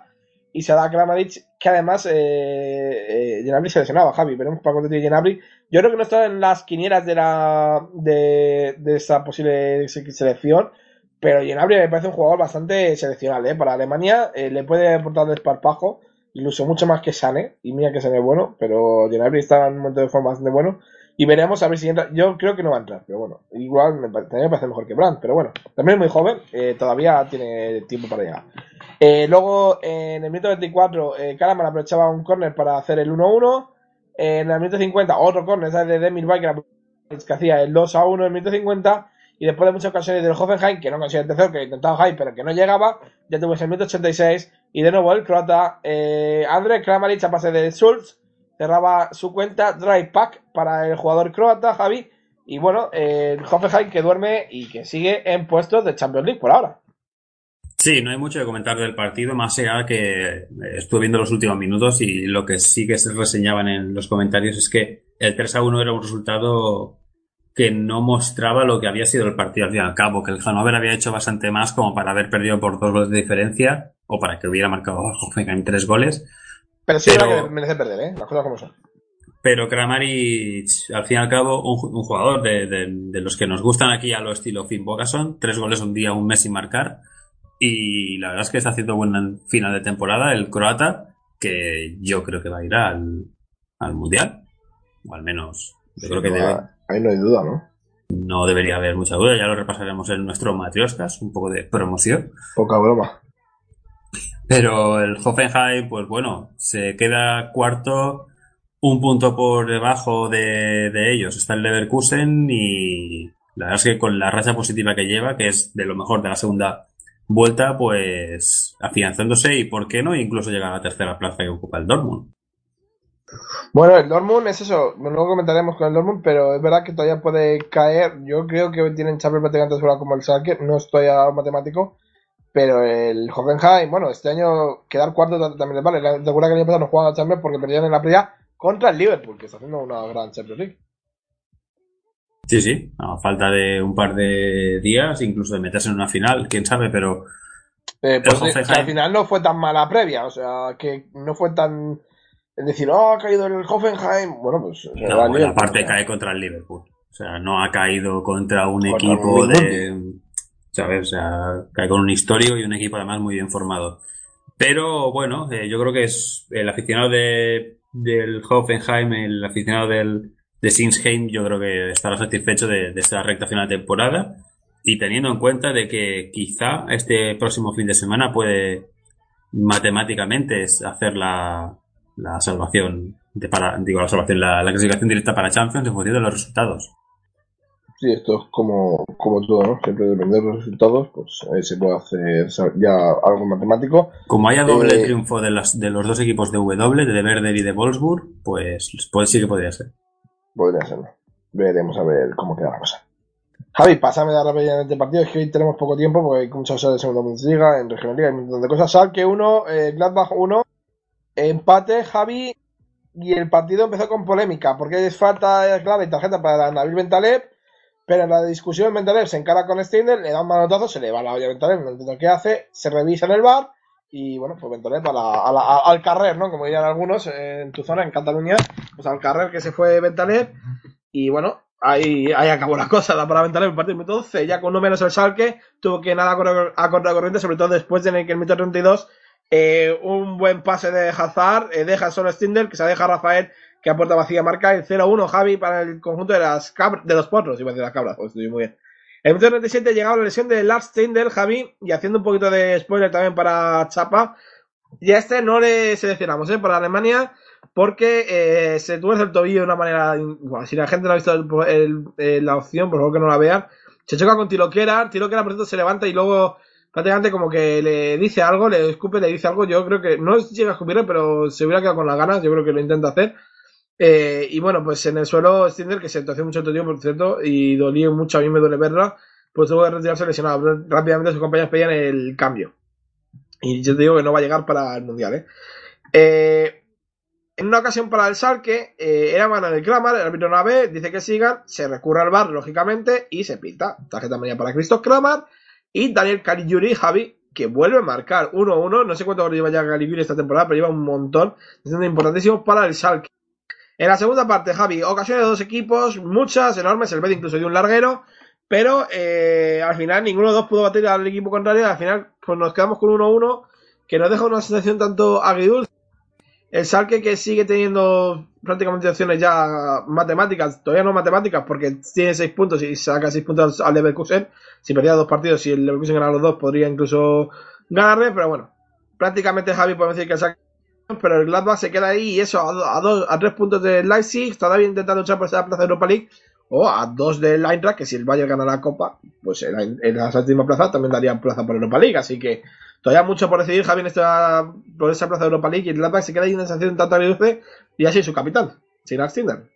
y se da a Kramaric, que además eh, eh, Genabri se lesionaba, Javi, veremos para cuánto tiene Genabri. Yo creo que no está en las quinielas de la de, de esa posible se- selección, pero Genabri me parece un jugador bastante seleccional, ¿eh? Para Alemania eh, le puede aportar desparpajo, incluso mucho más que Sane, y mira que Sane es bueno, pero Genabri está en un momento de forma bastante bueno, y veremos a ver si entra. Yo creo que no va a entrar, pero bueno, igual me, también me parece mejor que Brandt, pero bueno, también es muy joven, eh, todavía tiene tiempo para llegar. Eh, luego, en el minuto 24, eh, aprovechaba un córner para hacer el 1-1. En el minuto 50, otro córner, esa de Demir que hacía el 2-1 en el minuto 50. Y después de muchas ocasiones del Hoffenheim, que no consiguió el tercero, que intentaba High, pero que no llegaba, ya tuvo el minuto 86. Y de nuevo el croata eh, André Kramaric a pase de Schultz cerraba su cuenta Drive Pack para el jugador croata, Javi. Y bueno, eh, el Hoffenheim que duerme y que sigue en puestos de Champions League por ahora. Sí, no hay mucho que comentar del partido, más allá que estuve viendo los últimos minutos y lo que sí que se reseñaban en los comentarios es que el 3 a 1 era un resultado que no mostraba lo que había sido el partido al fin y al cabo, que el Hannover había hecho bastante más como para haber perdido por dos goles de diferencia o para que hubiera marcado Hoffenheim tres goles. Pero sí, Pero- que merece perder, ¿eh? Las cosas como son. Pero Kramaric, al fin y al cabo, un, ju- un jugador de, de- de los que nos gustan aquí a lo estilo Finn Bogason, tres goles un día, un mes sin marcar. Y la verdad es que está haciendo buen final de temporada el croata, que yo creo que va a ir al, al mundial. O al menos, yo creo que debe, Ahí no hay duda, ¿no? no debería haber mucha duda. Ya lo repasaremos en nuestro Matrioscas, un poco de promoción. Poca broma. Pero el Hoffenheim, pues bueno, se queda cuarto, un punto por debajo de, de ellos. Está el Leverkusen y la verdad es que con la racha positiva que lleva, que es de lo mejor de la segunda vuelta, pues afianzándose y, ¿por qué no? Incluso llega a la tercera plaza que ocupa el Dortmund. Bueno, el Dortmund es eso. Luego comentaremos con el Dortmund, pero es verdad que todavía puede caer. Yo creo que tienen Champions prácticamente asegurada como el Schalke. No estoy a matemático. Pero el Hoffenheim, bueno, este año quedar cuarto también les vale. Recuerda que el año pasado no jugaban a Champions porque perdieron en la previa contra el Liverpool, que está haciendo una gran Champions League. Sí, sí, a falta de un par de días, incluso de meterse en una final, quién sabe, pero Eh, pues al final no fue tan mala previa, o sea, que no fue tan. Es decir, oh, ha caído el Hoffenheim. Bueno, pues. No, la Liverpool, parte o sea. cae contra el Liverpool. O sea, no ha caído contra un Contra equipo un de. ¿Sabes? O sea, cae con un histórico y un equipo además muy bien formado. Pero bueno, eh, yo creo que es el aficionado de, del Hoffenheim, el aficionado del, de Sinsheim, yo creo que estará satisfecho de, de esta recta final de temporada. Y teniendo en cuenta de que quizá este próximo fin de semana puede matemáticamente hacer la, la salvación de para, digo la salvación, la, la clasificación directa para Champions en función de los resultados. Sí, esto es como, como todo, ¿no? Siempre depende de los resultados, pues eh, se puede hacer ya algo matemático. Como haya doble Eh, triunfo de, las, de los dos equipos de W, de Werder y de Wolfsburg, pues, pues sí que podría ser. Podría ser, ¿no? Veremos a ver cómo queda la cosa. Javi, pásame de rápidamente el partido, es que hoy tenemos poco tiempo porque hay muchas cosas de segunda Bundesliga, en regionalliga, hay un montón de cosas. Schalke 1, eh, Gladbach 1, empate, Javi, y el partido empezó con polémica, porque es falta clave y tarjeta para Nabil Bentaleb, pero en la discusión Bentaleb se encara con Stindl, le da un manotazo, se le va la olla a Bentaleb, no entiendo qué hace, se revisa en el bar, y bueno, pues Bentaleb a la- a al carrer, ¿no? Como dirían algunos en tu zona, en Cataluña, pues al carrer que se fue Bentaleb, y bueno, ahí, ahí acabó la cosa, da para Bentaleb el partido minuto 12, ya con uno menos el Salque, tuvo que nada a correr- a cortar corriente, sobre todo después de que el minuto 32 eh, un buen pase de Hazard, eh, deja solo Stindl, que se deja Rafael, que a puerta vacía marca el 0-1 Javi para el conjunto de las cabras, de los potros, iba a decir las cabras, pues estoy muy bien. En el minuto 37 llegaba la lesión de Lars Stindl, Javi, y haciendo un poquito de spoiler también para Chapa, y a este no le seleccionamos, ¿eh? Para Alemania, porque eh, se tuerce el tobillo de una manera. Bueno, si la gente no ha visto el- la opción, por favor que no la vean. Se choca con Tiloquera, Tiloquera por cierto se levanta y luego prácticamente como que le dice algo, le escupe, le dice algo. Yo creo que no llega a escupirle, pero se hubiera quedado con las ganas, yo creo que lo intenta hacer. Eh, y bueno, pues en el suelo Stinder, que se torció mucho el tobillo, por cierto, y dolía mucho, a mí me duele verla, pues tuvo que retirarse lesionado. Rápidamente sus compañeros pedían el cambio. Y yo te digo que no va a llegar para el Mundial, ¿eh? Eh, en una ocasión para el Salque, eh, era Manuel Kramer, el árbitro no la ve, dice que sigan, se recurre al bar, lógicamente, y se pinta. Tarjeta amarilla para Christoph Kramer y Daniel Caligiuri, Javi, que vuelve a marcar 1-1. No sé cuánto goles lleva ya Caligiuri esta temporada, pero lleva un montón, siendo importantísimo para el Salque. En la segunda parte, Javi, ocasiones de dos equipos, muchas, enormes, el Betis incluso dio un larguero, pero eh, al final ninguno de los dos pudo batir al equipo contrario, al final pues nos quedamos con 1-1, que nos deja una sensación tanto agridulce. El Salque que sigue teniendo prácticamente opciones ya matemáticas, todavía no matemáticas porque tiene 6 puntos y saca 6 puntos al Leverkusen. Si perdía dos partidos, si el Leverkusen ganara los dos, podría incluso ganarle, pero bueno, prácticamente Javi podemos decir que el Salque pero el Gladbach se queda ahí y eso a, a, dos, a tres puntos del Leipzig, todavía intentando luchar por esa plaza de Europa League, o a dos del Eintracht, que si el Bayern gana la Copa, pues en, la- séptima plaza también daría plaza por Europa League, así que todavía mucho por decidir Javi en esta, por esa plaza de Europa League y el Gladbach se queda ahí en una sensación tanto agridulce y así su capitán, sin Stinder.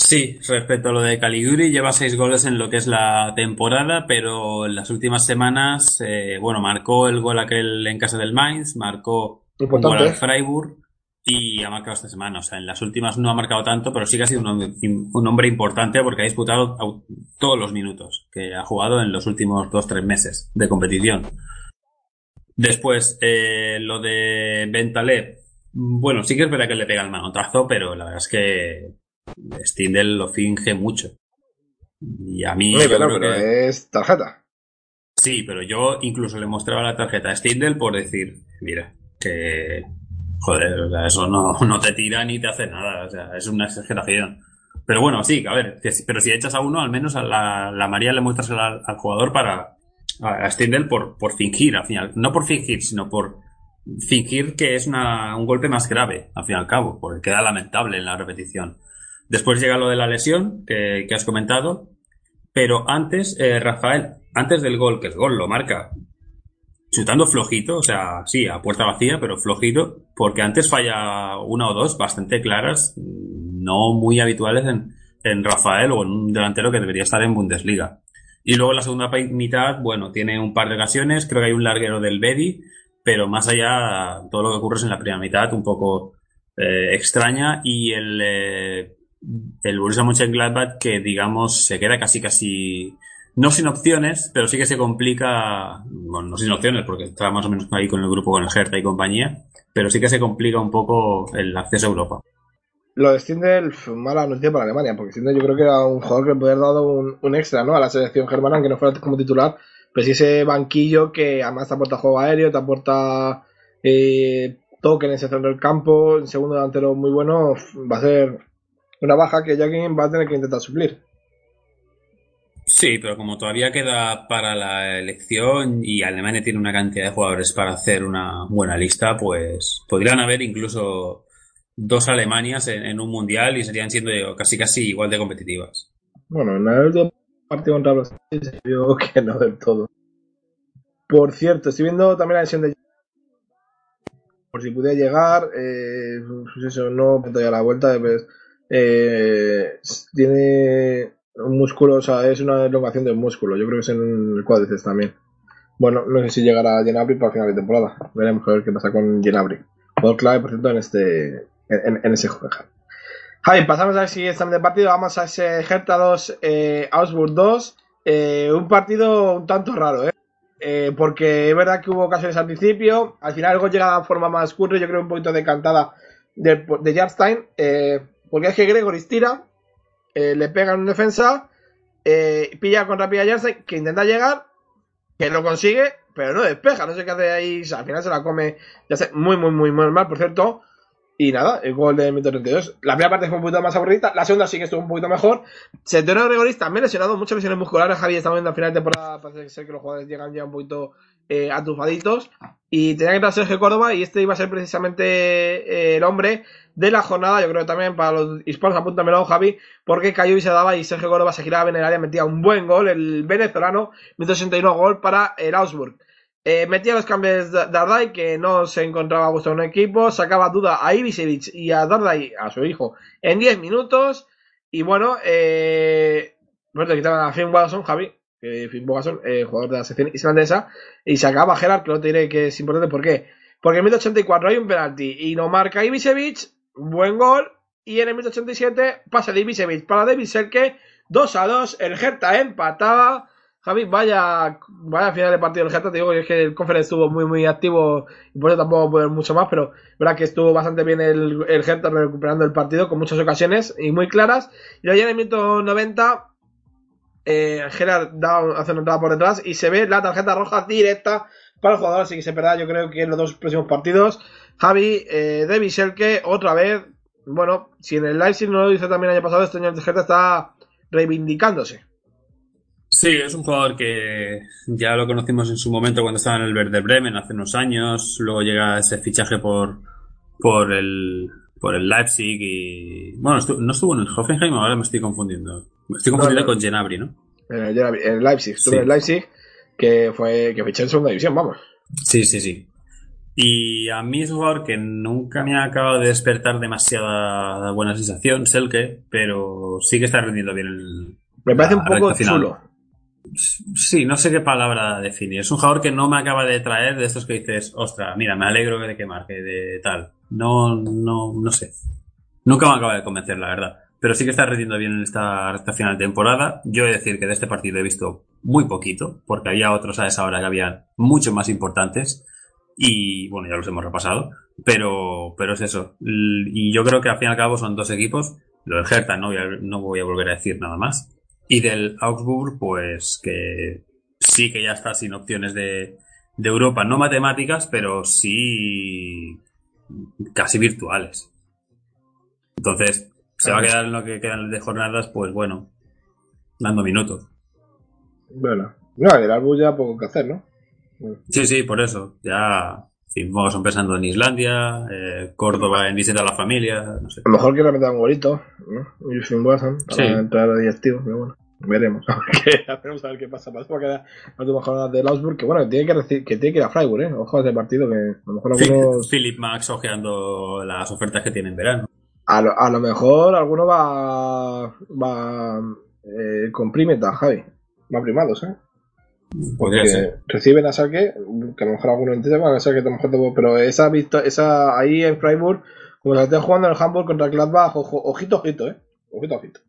Sí, respecto a lo de Caliguri, lleva seis goles en lo que es la temporada, pero en las últimas semanas, eh, bueno, marcó el gol aquel en casa del Mainz, marcó un Importante, gol al. Freiburg y ha marcado esta semana. O sea, en las últimas no ha marcado tanto, pero sí que ha sido un, hombre- un hombre importante porque ha disputado todos los minutos que ha jugado en los últimos dos, tres meses de competición. Después, eh, lo de Bentaleb. Bueno, sí que es verdad que le pega el manotazo, pero la verdad es que Stindl lo finge mucho. Y a mí, yo pero, creo pero que- es tarjeta. Sí, pero yo incluso le mostraba la tarjeta a Stindl por decir, mira, que joder, o sea, eso no, no te tira ni te hace nada, o sea, es una exageración. Pero bueno, sí, a ver, que pero si echas a uno, al menos a la, la María le muestras al, al jugador para a Stindl por, por fingir, al final, no por fingir, sino por fingir que es una, un golpe más grave, al fin y al cabo, porque queda lamentable en la repetición. Después llega lo de la lesión que, que has comentado, pero antes, eh, Rafael, antes del gol, que el gol lo marca chutando flojito, o sea, sí, a puerta vacía, pero flojito, porque antes falla una o dos bastante claras, no muy habituales en, en Rafael o en un delantero que debería estar en Bundesliga. Y luego la segunda mitad, bueno, tiene un par de ocasiones, creo que hay un larguero del Bedi, pero más allá, todo lo que ocurre es en la primera mitad, un poco eh, extraña, y el, eh, el Borussia Mönchengladbach que, digamos, se queda casi, casi, no sin opciones, pero sí que se complica, bueno, no sin opciones, porque está más o menos ahí con el grupo, con el Hertha y compañía, pero sí que se complica un poco el acceso a Europa. Lo de Stindl, pf, mala noticia para Alemania, porque Stindl yo creo que era un jugador que le podía haber dado un, un extra, ¿no? A la selección germana, aunque no fuera como titular, pero sí ese banquillo que además te aporta juego aéreo, te aporta eh, toque en ese centro del campo, un segundo delantero muy bueno, va a ser una baja que Jackin va a tener que intentar suplir. Sí, pero como todavía queda para la elección y Alemania tiene una cantidad de jugadores para hacer una buena lista, pues podrían haber incluso dos Alemanias en, un mundial y serían siendo casi casi igual de competitivas. Bueno, en el último partido contra Brasil se vio que no del todo. Por cierto, estoy viendo también la lesión de por si pudiera llegar, eh, pues eso, no la vuelta, eh, tiene un músculo, o sea, es una elongación del músculo, yo creo que es en el cuádriceps también. Bueno, no sé si llegará Genabri para final de temporada, veremos a ver qué pasa con Genabri. Jugador clave, por cierto, en este, en, ese juego. Javi, pasamos al siguiente de partido, vamos a ese Hertha 2, eh, Augsburg 2, eh, un partido un tanto raro, ¿eh? Eh, porque es verdad que hubo ocasiones al principio, al final algo llega de forma más curre, yo creo un poquito decantada de, de Jarstein, eh, porque es que Gregory tira, le pega en defensa, pilla con rápida Jarstein, que intenta llegar, que lo consigue, pero no despeja, no sé qué hace ahí, al final se la come, ya sé, muy, muy, muy, muy mal, por cierto. Y nada, el gol de 32. La primera parte fue un poquito más aburrida, la segunda sí que estuvo un poquito mejor. Centeno Gregoris también lesionado, muchas lesiones musculares. Javi, estamos viendo al final de temporada, parece ser que los jugadores llegan ya un poquito eh, atufaditos. Y tenía que entrar Sergio Córdoba y este iba a ser precisamente eh, el hombre de la jornada. Yo creo también para los hispanos, apúntamelo, Javi, porque cayó y se daba y Sergio Córdoba se giraba en el área, metía un buen gol, el venezolano, 161 gol para el Augsburg. Eh, metía los cambios de Dardai, que no se encontraba a gusto en un equipo, sacaba duda a Ibisevic y a Dardai, a su hijo, en 10 minutos. Y bueno, eh, bueno, quitaban a Finn Watson, Javi, que Finn Watson, eh, jugador de la sección islandesa, y sacaba a Gerard, que no te diré que es importante, ¿por qué? Porque en 1084 hay un penalti y no marca Ibisevic, buen gol, y en el 1087 pasa de Ibisevic para David Selke, 2 a 2, el Hertha empataba. Javi, vaya, vaya final de partido del Geta, te digo que es que el conference estuvo muy muy activo y por eso tampoco puedo mucho más, pero verdad que estuvo bastante bien el, el Geta recuperando el partido con muchas ocasiones y muy claras. Y ya en el minuto 90, eh, Gerard da, hace una entrada por detrás y se ve la tarjeta roja directa para el jugador, así que se perderá yo creo que en los dos próximos partidos. Javi, eh, David Selke, otra vez, bueno, si en el Leipzig no lo hizo también el año pasado, este año el Geta está reivindicándose. Sí, es un jugador que ya lo conocimos en su momento cuando estaba en el Verde Bremen hace unos años. Luego llega ese fichaje por, por el por el Leipzig y bueno, no estuvo en el Hoffenheim, ahora me estoy confundiendo. Me estoy confundiendo No, no. con Genabri, ¿no? Eh, en el Leipzig, estuvo Sí. en el Leipzig, que fue que fiché en segunda división, vamos. Sí, sí, sí. Y a mí es un jugador que nunca me ha acabado de despertar demasiada buena sensación, Selke, pero sí que está rindiendo bien el. Me parece un poco chulo. Sí, no sé qué palabra definir. Es un jugador que no me acaba de traer de estos que dices, ostra, mira, me alegro de que marque, de tal. No, no, no sé. Nunca me acaba de convencer, la verdad. Pero sí que está rindiendo bien en esta final de temporada. Yo he de decir que de este partido he visto muy poquito, porque había otros a esa hora que habían mucho más importantes. Y bueno, ya los hemos repasado. Pero, pero es eso. Y yo creo que al fin y al cabo son dos equipos. Lo del Hertha no voy a, no voy a volver a decir nada más. Y del Augsburg, pues que sí que ya está sin opciones de, de Europa, no matemáticas, pero sí casi virtuales. Entonces, se va a quedar en lo que quedan de jornadas, pues bueno, dando minutos. Bueno, no, el Arbus ya poco que hacer, ¿no? Sí, sí, por eso. Ya, en fin, son pensando en Islandia, eh, Córdoba en visita a la familia, no sé. A lo mejor que le metan un golito, ¿no? Y sin Watson para Sí. entrar de activo, pero bueno. Veremos. A ver a ver qué pasa. Parece que va a quedar las últimas jornadas del Augsburg, que bueno, que tiene que, reci- que tiene que ir a Freiburg, ¿eh? Ojo a ese partido, que a lo mejor algunos... Philip Max ojeando las ofertas que tiene en verano. A lo, a lo mejor alguno va... va... Eh, con Primeta, Javi. Va primados, ¿eh? Podría que ser. reciben a saque, que a lo mejor alguno entiende, van a saque, a lo mejor te- pero esa vista, esa ahí en Freiburg, como se esté jugando en el Hamburg contra Gladbach, ojo, ojito, ojito, eh, ojito, ojito.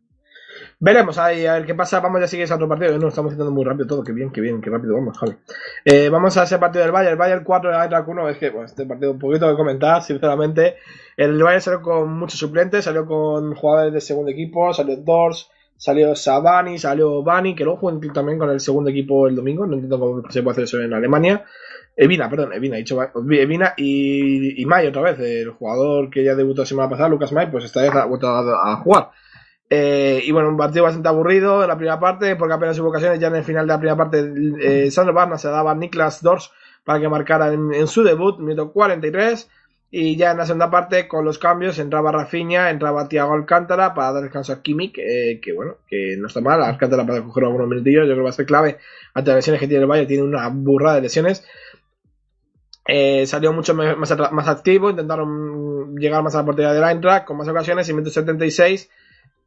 Veremos ahí, a ver qué pasa, vamos ya sigues a otro partido, no estamos haciendo muy rápido todo, que bien, que bien, que rápido vamos, Javi. Eh, vamos a ese partido del Bayern, el Bayern 4, el Eintracht 1, es que, bueno, este partido un poquito que comentar, sinceramente, el Bayern salió con muchos suplentes, salió con jugadores de segundo equipo, salió Dors, Salió Sabani, salió Bani, que luego jugó también con el segundo equipo el domingo. No entiendo cómo se puede hacer eso en Alemania. Evina, perdón, Evina, dicho Evina y, May otra vez, el jugador que ya debutó la semana pasada, Lucas May, pues esta vez ha vuelto a, jugar. Eh, y bueno, un partido bastante aburrido en la primera parte, porque apenas hubo ocasiones. Ya en el final de la primera parte, eh, Sandro Barna se daba Niklas Dors para que marcara en su debut, minuto 43. Y ya en la segunda parte, con los cambios, entraba Rafinha, entraba Thiago Alcántara para dar descanso a Kimmich, eh, que bueno, que no está mal. Alcántara para coger algunos minutillos, yo creo que va a ser clave ante las lesiones que tiene el Valle, tiene una burrada de lesiones. Eh, salió mucho más, más activo, intentaron llegar más a la portería del Eintracht con más ocasiones y minuto 76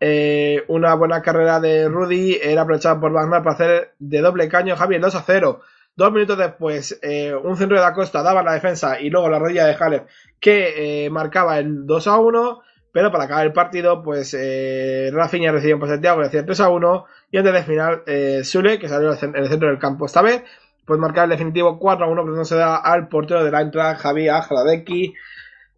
eh, una buena carrera de Rudy era aprovechada por Wagner para hacer de doble caño Javier 2 a 0. Dos minutos después, eh, un centro de la costa daba la defensa y luego la rodilla de Halef que eh, marcaba el 2 a 1. Pero para acabar el partido, pues eh, Rafinha recibió un pase de y hacía 3 a 1. Y antes del final, eh, Sule, que salió en el centro del campo esta vez, pues marcar el definitivo 4 a 1, pero no se da al portero de la Eintracht, Javi Ajradecki.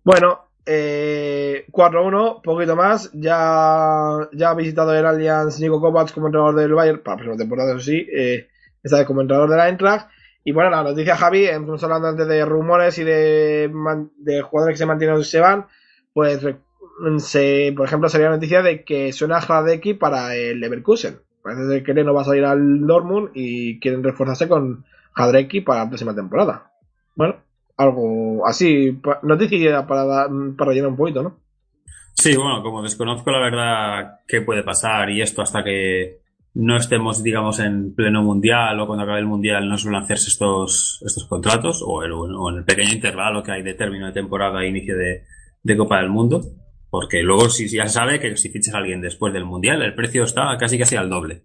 Bueno, eh, 4 a 1, poquito más. Ya, ya ha visitado el Allianz Nico Kovac como entrenador del Bayern, para la próxima temporada, eso sí, eh, vez como entrenador de la Eintracht. Y bueno, la noticia, Javi, estamos hablando antes de rumores y de, de jugadores que se mantienen o se van, pues se, por ejemplo, sería noticia de que suena Hradecki para el Leverkusen. Parece ser que no va a salir al Dortmund y quieren reforzarse con Hradecki para la próxima temporada. Bueno, algo así, noticia para, para rellenar un poquito, ¿no? Sí, bueno, como desconozco la verdad qué puede pasar y esto hasta que no estemos, digamos, en pleno mundial o cuando acabe el mundial no suelen hacerse estos, estos contratos o, en el pequeño intervalo que hay de término de temporada e inicio de, Copa del Mundo. Porque luego si si ya sabe que si fichas a alguien después del mundial el precio está casi casi al doble.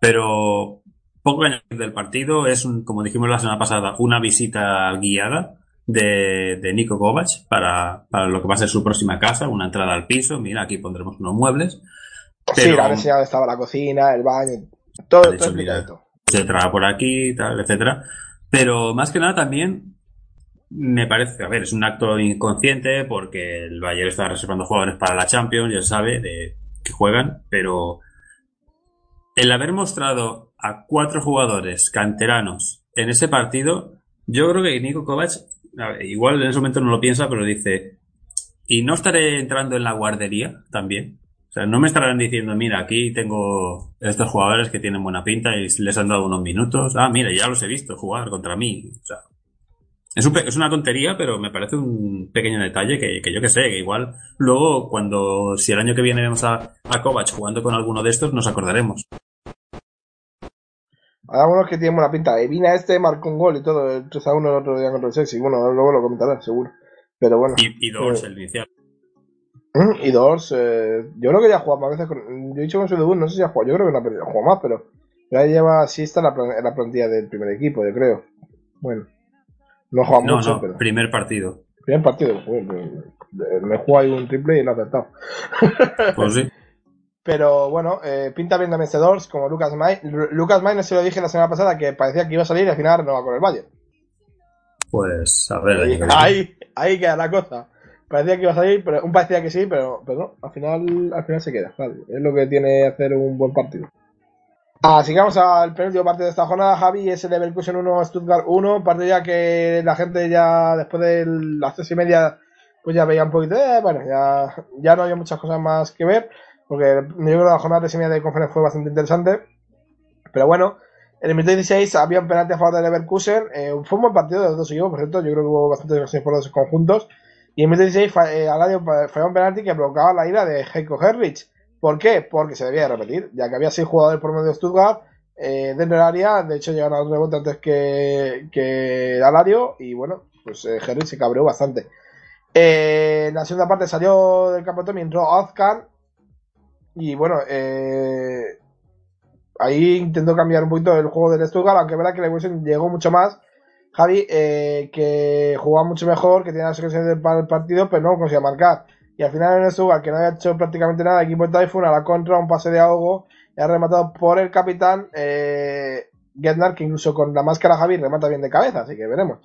Pero poco años del partido es, como dijimos la semana pasada, una visita guiada de, de Nico Kovac para, para lo que va a ser su próxima casa, una entrada al piso. Mira, aquí pondremos unos muebles. Sí, le han enseñado dónde estaba la cocina, el baño, todo, todo dicho, mira, se entraba por aquí, tal, etcétera. Pero más que nada también me parece, a ver, es un acto inconsciente porque el Bayern está reservando jugadores para la Champions, ya se sabe, de que juegan, pero el haber mostrado a cuatro jugadores canteranos en ese partido, yo creo que Nico Kovac, ver, igual en ese momento no lo piensa, pero dice, y no estaré entrando en la guardería también. O sea, no me estarán diciendo, mira, aquí tengo estos jugadores que tienen buena pinta y les han dado unos minutos. Ah, mira, ya los he visto jugar contra mí. O sea, es, un es una tontería, pero me parece un pequeño detalle que, que yo que sé, que igual luego cuando, si el año que viene vemos a, a Kovac jugando con alguno de estos, nos acordaremos. Hay algunos que tienen buena pinta. Evina este marcó un gol y todo, el 3 a 1 el otro día contra el Chelsea. Bueno, luego lo comentaré, seguro. Pero bueno. Y, y dos, Eh, el inicial. Y Dors, eh, yo creo que ya ha jugado más veces con, yo he dicho con su debut, no sé si ha jugado, yo creo que no ha perdido- más, pero ya lleva, sí está en la, plan- en la plantilla del primer equipo, yo creo. Bueno, no ha jugado No, mucho, no, pero primer partido. primer partido, joder, eh, me he jugado ahí un triple y lo ha acertado. Pues sí. Pero bueno, eh, pinta bien también este Dors, como Lucas May. Lu- Lucas May, no se lo dije la semana pasada, que parecía que iba a salir y al final no va con el Valle. Pues a ver. Ahí, ahí queda la cosa. Parecía que iba a salir, pero un parecía que sí, pero, pero al final, al final se queda. claro. Es lo que tiene hacer un buen partido. Así que vamos al penúltimo partido de esta jornada, Javi, es el Leverkusen 1, Stuttgart 1, partido ya que la gente ya después de las tres y media pues ya veía un poquito, eh, bueno, ya, ya no había muchas cosas más que ver, porque yo creo que la jornada de tres y media de conferencia fue bastante interesante, pero bueno, en el minuto 16 había un penalti a favor de Leverkusen, eh, fue un buen partido de los dos equipos, por cierto, yo creo que hubo bastantes ocasiones por los conjuntos, y en el minuto 16 fa- eh, Alario fa- falló un penalti que provocaba la ira de Heiko Herrich. ¿Por qué? Porque se debía de repetir, ya que había seis jugadores por medio de Stuttgart eh, dentro del área, de hecho llegaron al rebote antes que, que Alario, y bueno, pues eh, Herrich se cabreó bastante. Eh, la segunda parte salió del campo Tommy, entró Ozkan, y bueno, eh, ahí intentó cambiar un poquito el juego del Stuttgart, aunque es verdad que Leverkusen llegó mucho más. Javi, eh, que jugaba mucho mejor, que tenía las ocasiones para el partido, pero no conseguía marcar. Y al final en el Stuttgart, que no había hecho prácticamente nada, el equipo de Typhoon a la contra, un pase de ahogo, y ha rematado por el capitán eh, Getnar, que incluso con la máscara Javi remata bien de cabeza, así que veremos.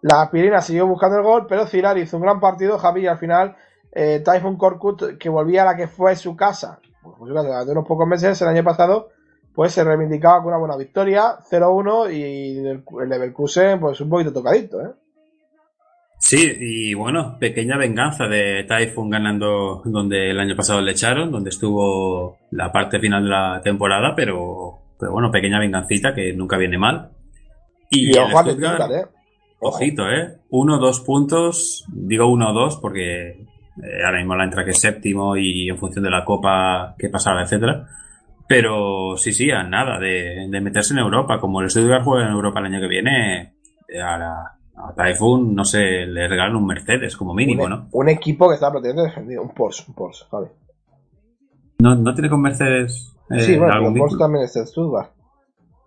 La aspirina siguió buscando el gol, pero Cirar hizo un gran partido, Javi, y al final eh, Typhoon Korkut, que volvía a la que fue su casa, pues, fue su casa de unos pocos meses, el año pasado, pues se reivindicaba con una buena victoria, 0-1, y el el Leverkusen, pues un poquito tocadito, ¿eh? Sí, y bueno, pequeña venganza de Typhoon ganando donde el año pasado le echaron, donde estuvo la parte final de la temporada, pero, pero bueno, pequeña vengancita que nunca viene mal. Y, el ojo al Stuttgart- ¿eh? ojito, ¿eh? Uno, dos puntos, digo uno o dos porque eh, ahora mismo la entra que es séptimo y en función de la copa que pasara, etcétera. Pero sí, sí, a nada de, de meterse en Europa. Como el Stuttgart juega en Europa el año que viene, eh, a, la, a Typhoon, no sé, le regalan un Mercedes como mínimo, un, ¿no? un equipo que está protegiendo y defendido. Un Porsche, un Porsche, Javi. ¿No, no tiene con Mercedes eh, sí, bueno, el Porsche también está en Stuttgart.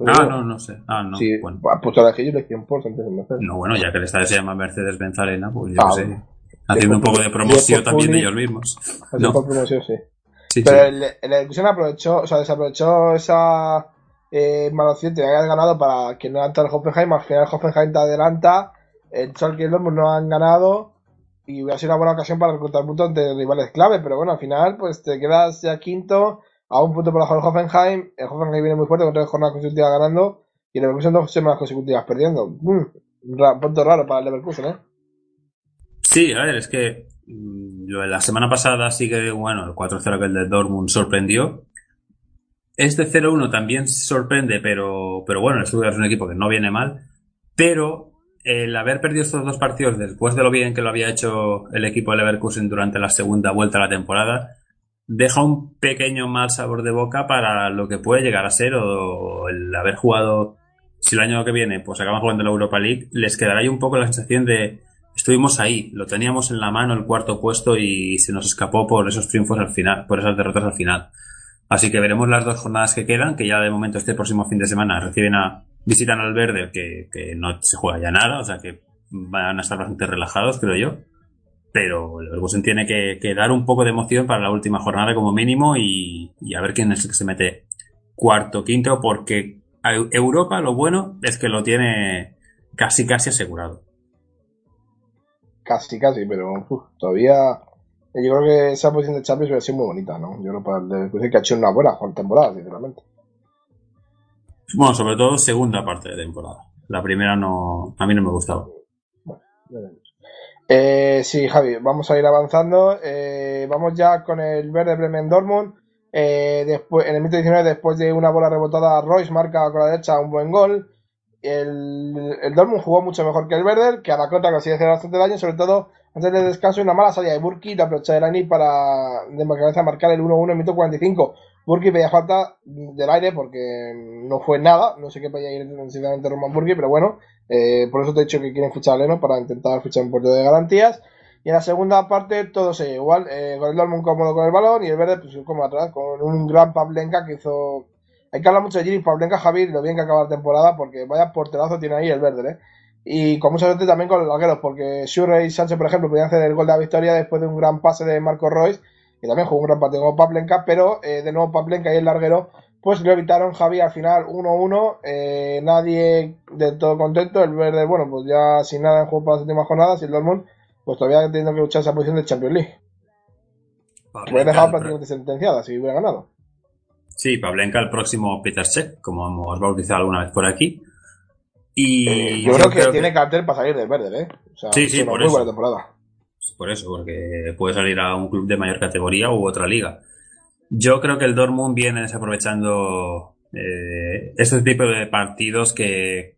Ah, no, no sé. Ah, no. Sí, Bueno. pues a la que yo le un Porsche antes de Mercedes. No, bueno, ya que el estadio se llama Mercedes-Benz Arena, pues yo Ah, qué sé. Haciendo un poco de promoción también de ellos mismos. No, promoción, sí. Sí, Pero sí. el, el Leverkusen aprovechó, o sea, desaprovechó esa eh, mala opción, tenía que haber ganado para que no adelanta el Hoffenheim, al final el Hoffenheim te adelanta, el Schalke y el Dortmund no han ganado y hubiera sido una buena ocasión para recortar puntos entre rivales clave, pero bueno, al final pues te quedas ya quinto, a un punto por debajo del Hoffenheim, el Hoffenheim viene muy fuerte con tres jornadas consecutivas ganando y el Leverkusen dos semanas consecutivas perdiendo. Mm, ra- punto raro para el Leverkusen, ¿eh? Sí, a ver, es que mm, la semana pasada sí que, bueno, el 4-0 que el de Dortmund sorprendió. Este 0-1 también sorprende, pero, pero bueno, el Stuttgart es un equipo que no viene mal. Pero el haber perdido estos dos partidos después de lo bien que lo había hecho el equipo de Leverkusen durante la segunda vuelta de la temporada, deja un pequeño mal sabor de boca para lo que puede llegar a ser o el haber jugado, si el año que viene pues acaban jugando la Europa League, les quedará ahí un poco la sensación de estuvimos ahí, lo teníamos en la mano el cuarto puesto y se nos escapó por esos triunfos al final, por esas derrotas al final. Así que veremos las dos jornadas que quedan, que ya de momento este próximo fin de semana reciben a, visitan al Verde, que, que no se juega ya nada, o sea que van a estar bastante relajados, creo yo. Pero el Leverkusen tiene que, que dar un poco de emoción para la última jornada como mínimo y, y a ver quién es el que se mete cuarto, quinto, porque Europa lo bueno es que lo tiene casi, casi asegurado. Casi, casi, pero uf, todavía. Yo creo que esa posición de Champions hubiera sido muy bonita, ¿no? Yo creo para el Leverkusen que ha hecho una buena temporada, sinceramente. Bueno, sobre todo segunda parte de temporada. La primera no, a mí no me gustaba. Eh, sí, Javi, vamos a ir avanzando. Eh, vamos ya con el verde Bremen Dortmund. Eh, después, en el minuto 19, después de una bola rebotada, Royce marca con la derecha un buen gol. El, el jugó mucho mejor que el Werder, que a la cota consigue hacer bastante daño, sobre todo antes del descanso una mala salida de Burki de aprovechar el Ani para de marcar el 1-1 en el minuto 45. Burki pedía falta del aire porque no fue nada, no sé qué podía ir sinceramente Roman Burki, pero bueno, eh, por eso te he dicho que quieren fichar a Leno para intentar fichar un puerto de garantías. Y en la segunda parte todo se igual, eh, con el Dortmund cómodo con el balón y el verde pues como atrás, con un gran Pavlenka que hizo... Hay que hablar mucho de Giri Pavlenka, Javi, lo bien que acaba la temporada, porque vaya porterazo tiene ahí el verde, ¿eh? Y con mucha suerte también con los largueros, porque Shurre y Sánchez, por ejemplo, podían hacer el gol de la victoria después de un gran pase de Marco Royce, que también jugó un gran partido con Pavlenka, pero eh, de nuevo Pavlenka y el larguero, pues lo evitaron Javi al final 1-1, eh, nadie del todo contento, el verde, bueno, pues ya sin nada en juego para las últimas jornadas, y el Dortmund, pues todavía teniendo que luchar esa posición de Champions League. Hubiera dejado prácticamente sentenciada si hubiera ganado. Sí, Pavlenka el próximo Peter Cech, como hemos bautizado alguna vez por aquí. Y Eh, yo, creo que tiene cartel para salir del verde, ¿eh? O sea, Sí, sí, por muy eso. buena temporada. Por eso, porque puede salir a un club de mayor categoría u otra liga. Yo creo que el Dortmund viene desaprovechando eh, este tipo de partidos que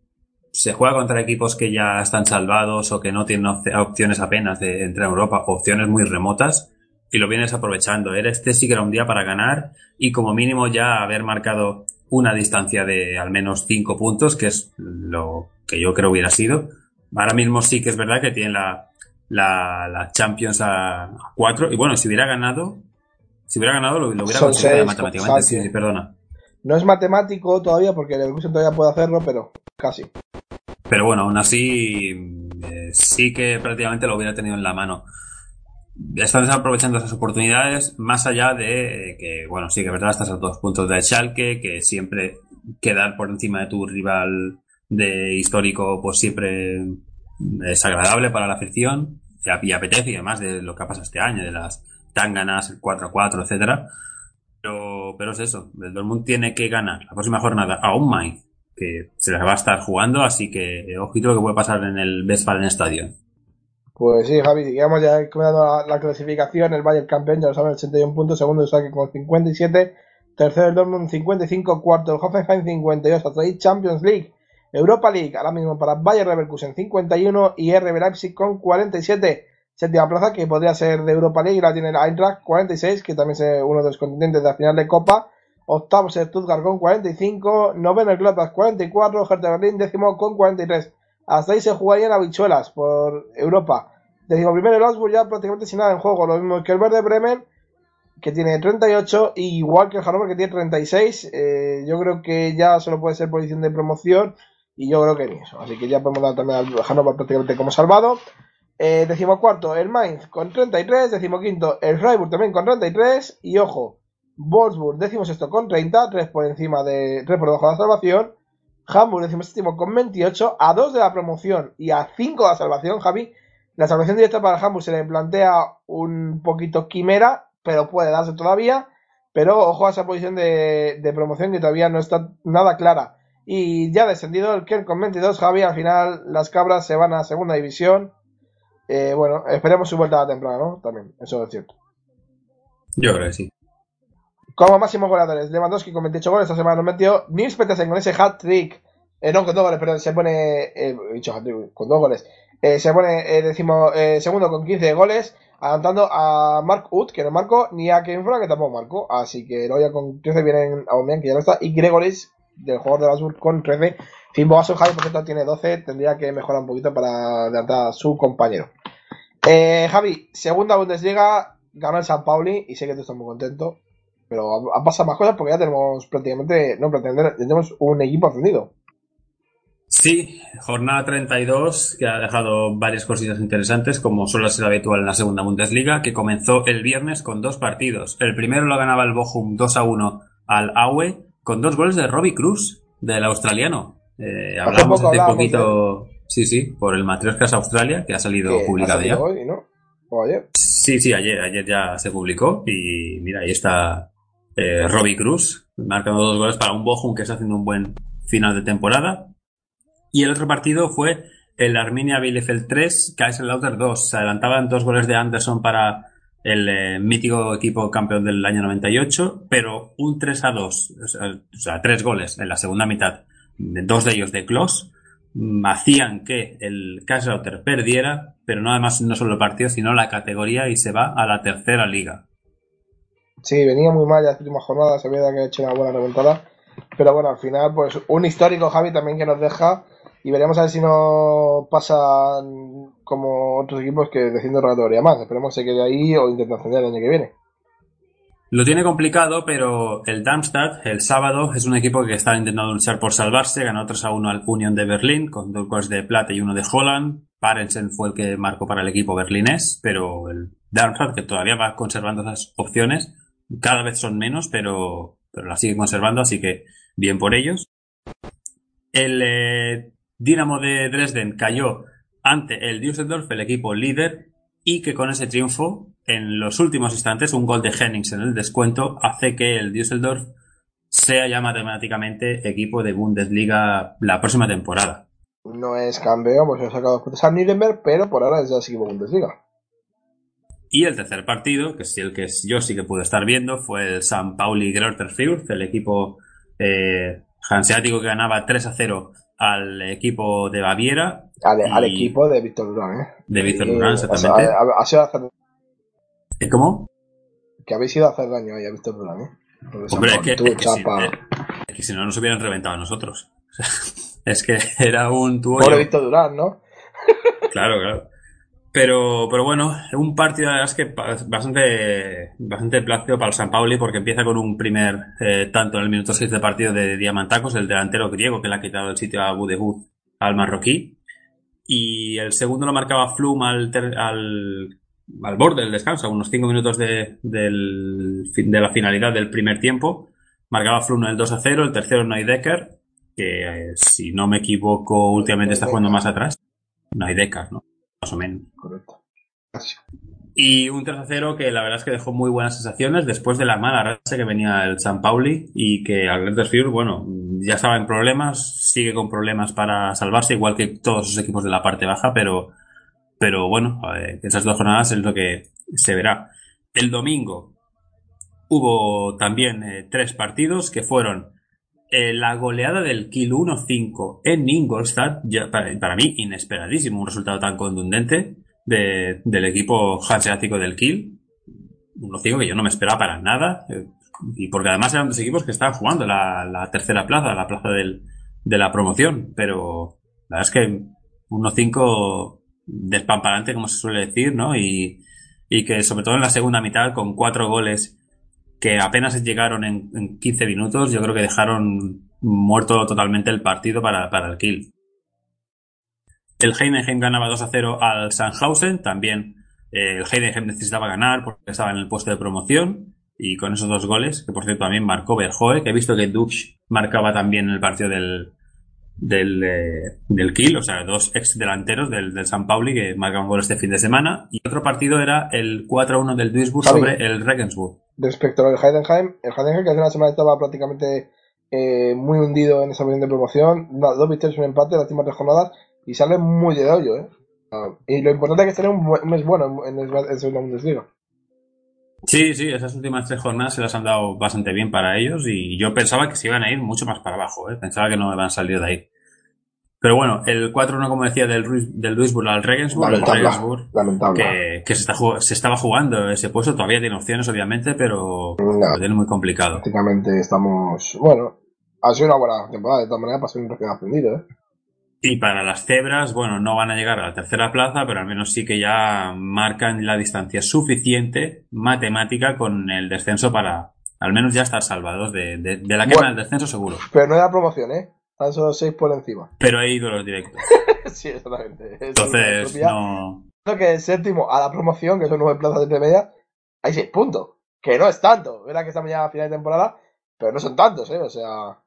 se juega contra equipos que ya están salvados o que no tienen op- opciones apenas de entrar en Europa, opciones muy remotas, y lo viene desaprovechando. Era este sí que era un día para ganar y como mínimo ya haber marcado una distancia de al menos cinco puntos, que es lo que yo creo hubiera sido. Ahora mismo sí que es verdad que tiene la, la, la Champions a a cuatro y bueno, si hubiera ganado, si hubiera ganado lo, lo hubiera Son conseguido seis, matemáticamente, sí, perdona. No es matemático todavía porque el Leverkusen todavía puede hacerlo, pero casi. Pero bueno, aún así eh, sí que prácticamente lo hubiera tenido en la mano. Están aprovechando esas oportunidades, más allá de que, bueno, sí que verdad, estás a dos puntos del Schalke, que siempre quedar por encima de tu rival de histórico, pues siempre es agradable para la afición, y ap- y apetece, y además de lo que ha pasado este año, de las tanganas, el 4-4, etcétera. Pero, pero es eso, el Dortmund tiene que ganar la próxima jornada a un Mainz, que se les va a estar jugando, así que eh, ojito lo que puede pasar en el Westfalen Stadion. Pues sí, Javi, sigamos ya comentando la, la clasificación. El Bayern campeón, ya lo saben, 81 puntos. Segundo el Schalke con 57. Tercero el Dortmund 55. Cuarto el Hoffenheim 58. Hasta ahí Champions League. Europa League, ahora mismo para Bayer Leverkusen 51 y RB Leipzig con 47. Séptima plaza que podría ser de Europa League, la tiene el Eintracht 46, que también es uno de los contendientes de la final de Copa. Octavo es Stuttgart con 45, noveno el Gladbach 44, Hertha Berlín décimo con 43. Hasta ahí se jugarían habichuelas por Europa. Décimo primero el Augsburg ya prácticamente sin nada en juego, lo mismo que el Verde Bremen, que tiene 38, y igual que el Hannover que tiene 36. Eh, yo creo que ya solo puede ser posición de promoción, y yo creo que ni eso. Así que ya podemos dar también al Hannover prácticamente como salvado. Eh, decimocuarto, el Mainz con 33. Decimoquinto, el Freiburg también con 33. Y ojo, Wolfsburg décimo sexto con 30. 3 por encima de. 3 por debajo de la salvación. Hamburg décimo séptimo con 28. A 2 de la promoción y a 5 de la salvación, Javi. La salvación directa para Hamburg se le plantea un poquito quimera, pero puede darse todavía. Pero ojo a esa posición de, de promoción que todavía no está nada clara. Y ya descendido el Kern con 22, Javi. Al final las cabras se van a segunda división. Eh, bueno, esperemos su vuelta a la temporada, ¿no? También, eso es cierto. Yo creo que sí. Como máximos goleadores, Lewandowski con 28 goles esta semana nos metió Nils Petersen con ese hat-trick. Eh, no, con dos goles, perdón, se pone. Eh, dicho hat-trick, con dos goles. Eh, se pone, eh, decimos, eh, segundo con 15 goles, adelantando a Mark Uth, que no marcó, ni a Kevin Frank, que tampoco marcó. Así que luego ya con 13 vienen a Aubameyang, que ya no está, y Gregoris, del jugador de Basburg, con 13. Fimboaso Javi, por cierto, tiene 12, tendría que mejorar un poquito para adelantar a su compañero. Javi, segunda Bundesliga, ganó el San Pauli y sé que tú estás muy contento, pero han pasado más cosas porque ya tenemos prácticamente, no pretender, ya tenemos un equipo ascendido. Sí, jornada 32 que ha dejado varias cositas interesantes como suele ser habitual en la segunda Bundesliga que comenzó el viernes con dos partidos. El primero lo ganaba el Bochum 2 a 1 al Aue con dos goles de Robbie Cruz, del australiano. Eh, hablamos hace poquito, sí, sí, por el Matrioscas Australia que ha salido ha publicado ya. hoy, ¿no? O ayer. Sí, sí, ayer, ayer ya se publicó y mira, ahí está eh, Robbie Cruz marcando dos goles para un Bochum que está haciendo un buen final de temporada. Y el otro partido fue el Arminia Bielefeld 3, Kaiserslautern 2. Se adelantaban dos goles de Anderson para el eh, mítico equipo campeón del año 98, pero un 3 a 2, o sea, tres goles en la segunda mitad, dos de ellos de Klos, mm, hacían que el Kaiserslautern perdiera, pero no además no solo el partido, sino la categoría y se va a la tercera liga. Sí, venía muy mal las últimas jornadas, sabía que ha hecho una buena remontada. Pero bueno, al final, pues un histórico Javi también que nos deja. Y veremos a ver si no pasa como otros equipos que descienden una más. Esperemos que se quede ahí o intente ascender el año que viene. Lo tiene complicado, pero el Darmstadt, el sábado, es un equipo que está intentando luchar por salvarse. Ganó 3 a 1 al Union de Berlín, con dos goles de Plata y uno de Holland. Parensen fue el que marcó para el equipo berlinés, pero el Darmstadt, que todavía va conservando esas opciones, cada vez son menos, pero, pero las sigue conservando, así que bien por ellos. El eh, Dinamo de Dresden cayó ante el Düsseldorf, el equipo líder, y que con ese triunfo, en los últimos instantes, un gol de Hennings en el descuento hace que el Düsseldorf sea ya matemáticamente equipo de Bundesliga la próxima temporada. No es campeón, pues se ha sacado al Nuremberg, pero por ahora es ya equipo Bundesliga. Y el tercer partido, que es el que yo sí que pude estar viendo, fue el San Pauli Greuther Fürth, el equipo eh, hanseático que ganaba 3 a 0 al equipo de Baviera. Al, equipo de Víctor Durán, ¿eh? De Víctor Durán, exactamente. Ha, ha- ha sido hacer, ¿Eh, ¿Cómo? que habéis ido a hacer daño ahí a Víctor Durán, ¿eh? Hombre, es que, es tú, que si, chapa. eh, es que si no nos hubieran reventado a nosotros. es que era un tubo. Pobre Víctor Durán, ¿no? Claro, claro. Pero, pero bueno, un partido la verdad es que bastante, bastante plácido para el San Pauli porque empieza con un primer eh, tanto en el minuto 6 de partido de Diamantacos, el delantero griego que le ha quitado el sitio a Budehuz al marroquí. Y el segundo lo marcaba Flum al, ter- al, al borde del descanso, a unos 5 minutos de, del, de la finalidad del primer tiempo. Marcaba Flum el 2 a 0, el tercero Noidecker, que eh, si no me equivoco últimamente está jugando más atrás. Noidecker, ¿no? Más o menos. Correcto. Y un 3 a 0 que la verdad es que dejó muy buenas sensaciones después de la mala racha que venía el San Pauli y que al Greuther Fürth, bueno, ya estaba en problemas, sigue con problemas para salvarse, igual que todos sus equipos de la parte baja, pero, pero bueno, eh, esas dos jornadas es lo que se verá. El domingo hubo también eh, tres partidos que fueron eh, la goleada del Kiel 1-5 en Ingolstadt, para, mí inesperadísimo, un resultado tan contundente de- del equipo hanseático del Kiel. 1-5 que yo no me esperaba para nada, eh, y porque además eran dos equipos que estaban jugando la, la tercera plaza, la plaza del, de la promoción, pero la verdad es que 1-5 despamparante, como se suele decir, ¿no? Y, y que sobre todo en la segunda mitad, con cuatro goles que apenas llegaron en, en 15 minutos, yo creo que dejaron muerto totalmente el partido para, para el Kiel. El Heidenheim ganaba 2 a 0 al Sandhausen, también eh, el Heidenheim necesitaba ganar porque estaba en el puesto de promoción y con esos dos goles, que por cierto también marcó Berjoe, que he visto que Dux marcaba también el partido del, del, eh, del Kiel, o sea, dos ex delanteros del, del San Pauli que marcaban gol este fin de semana. Y otro partido era el 4-1 del Duisburg sobre el Regensburg. Respecto al Heidenheim, el Heidenheim que hace una semana estaba prácticamente eh, muy hundido en esa posición de promoción, dos victorias un empate, las últimas tres jornadas, y sale muy de hoyo, ¿eh? Ah, Y lo importante es que esté un, mes bueno en, en, en segunda Bundesliga. Sí, sí, esas últimas tres jornadas se las han dado bastante bien para ellos y yo pensaba que se iban a ir mucho más para abajo, ¿eh? pensaba que no iban a salir de ahí. Pero bueno, el 4-1, como decía, del, del Duisburg al Regensburg, el Lamentable. Regensburg Lamentable. que, que se, está, se estaba jugando ese puesto, todavía tiene opciones obviamente, pero lo tiene muy complicado. Prácticamente estamos. Bueno, ha sido una buena temporada, de todas maneras, para ser un recién ascendido, ¿eh? Y para las cebras, bueno, no van a llegar a la tercera plaza, pero al menos sí que ya marcan la distancia suficiente matemática con el descenso para al menos ya estar salvados de, de, de la quema Bueno. del descenso seguro. Pero no era promoción, ¿eh? Están solo seis por encima. Pero hay duelos directos. sí, exactamente. Es Entonces, no. Creo que el séptimo a la promoción, que son nueve plazas de intermedia, hay seis puntos. Que no es tanto. Verá que estamos ya a final de temporada, pero no son tantos, ¿eh? O sea.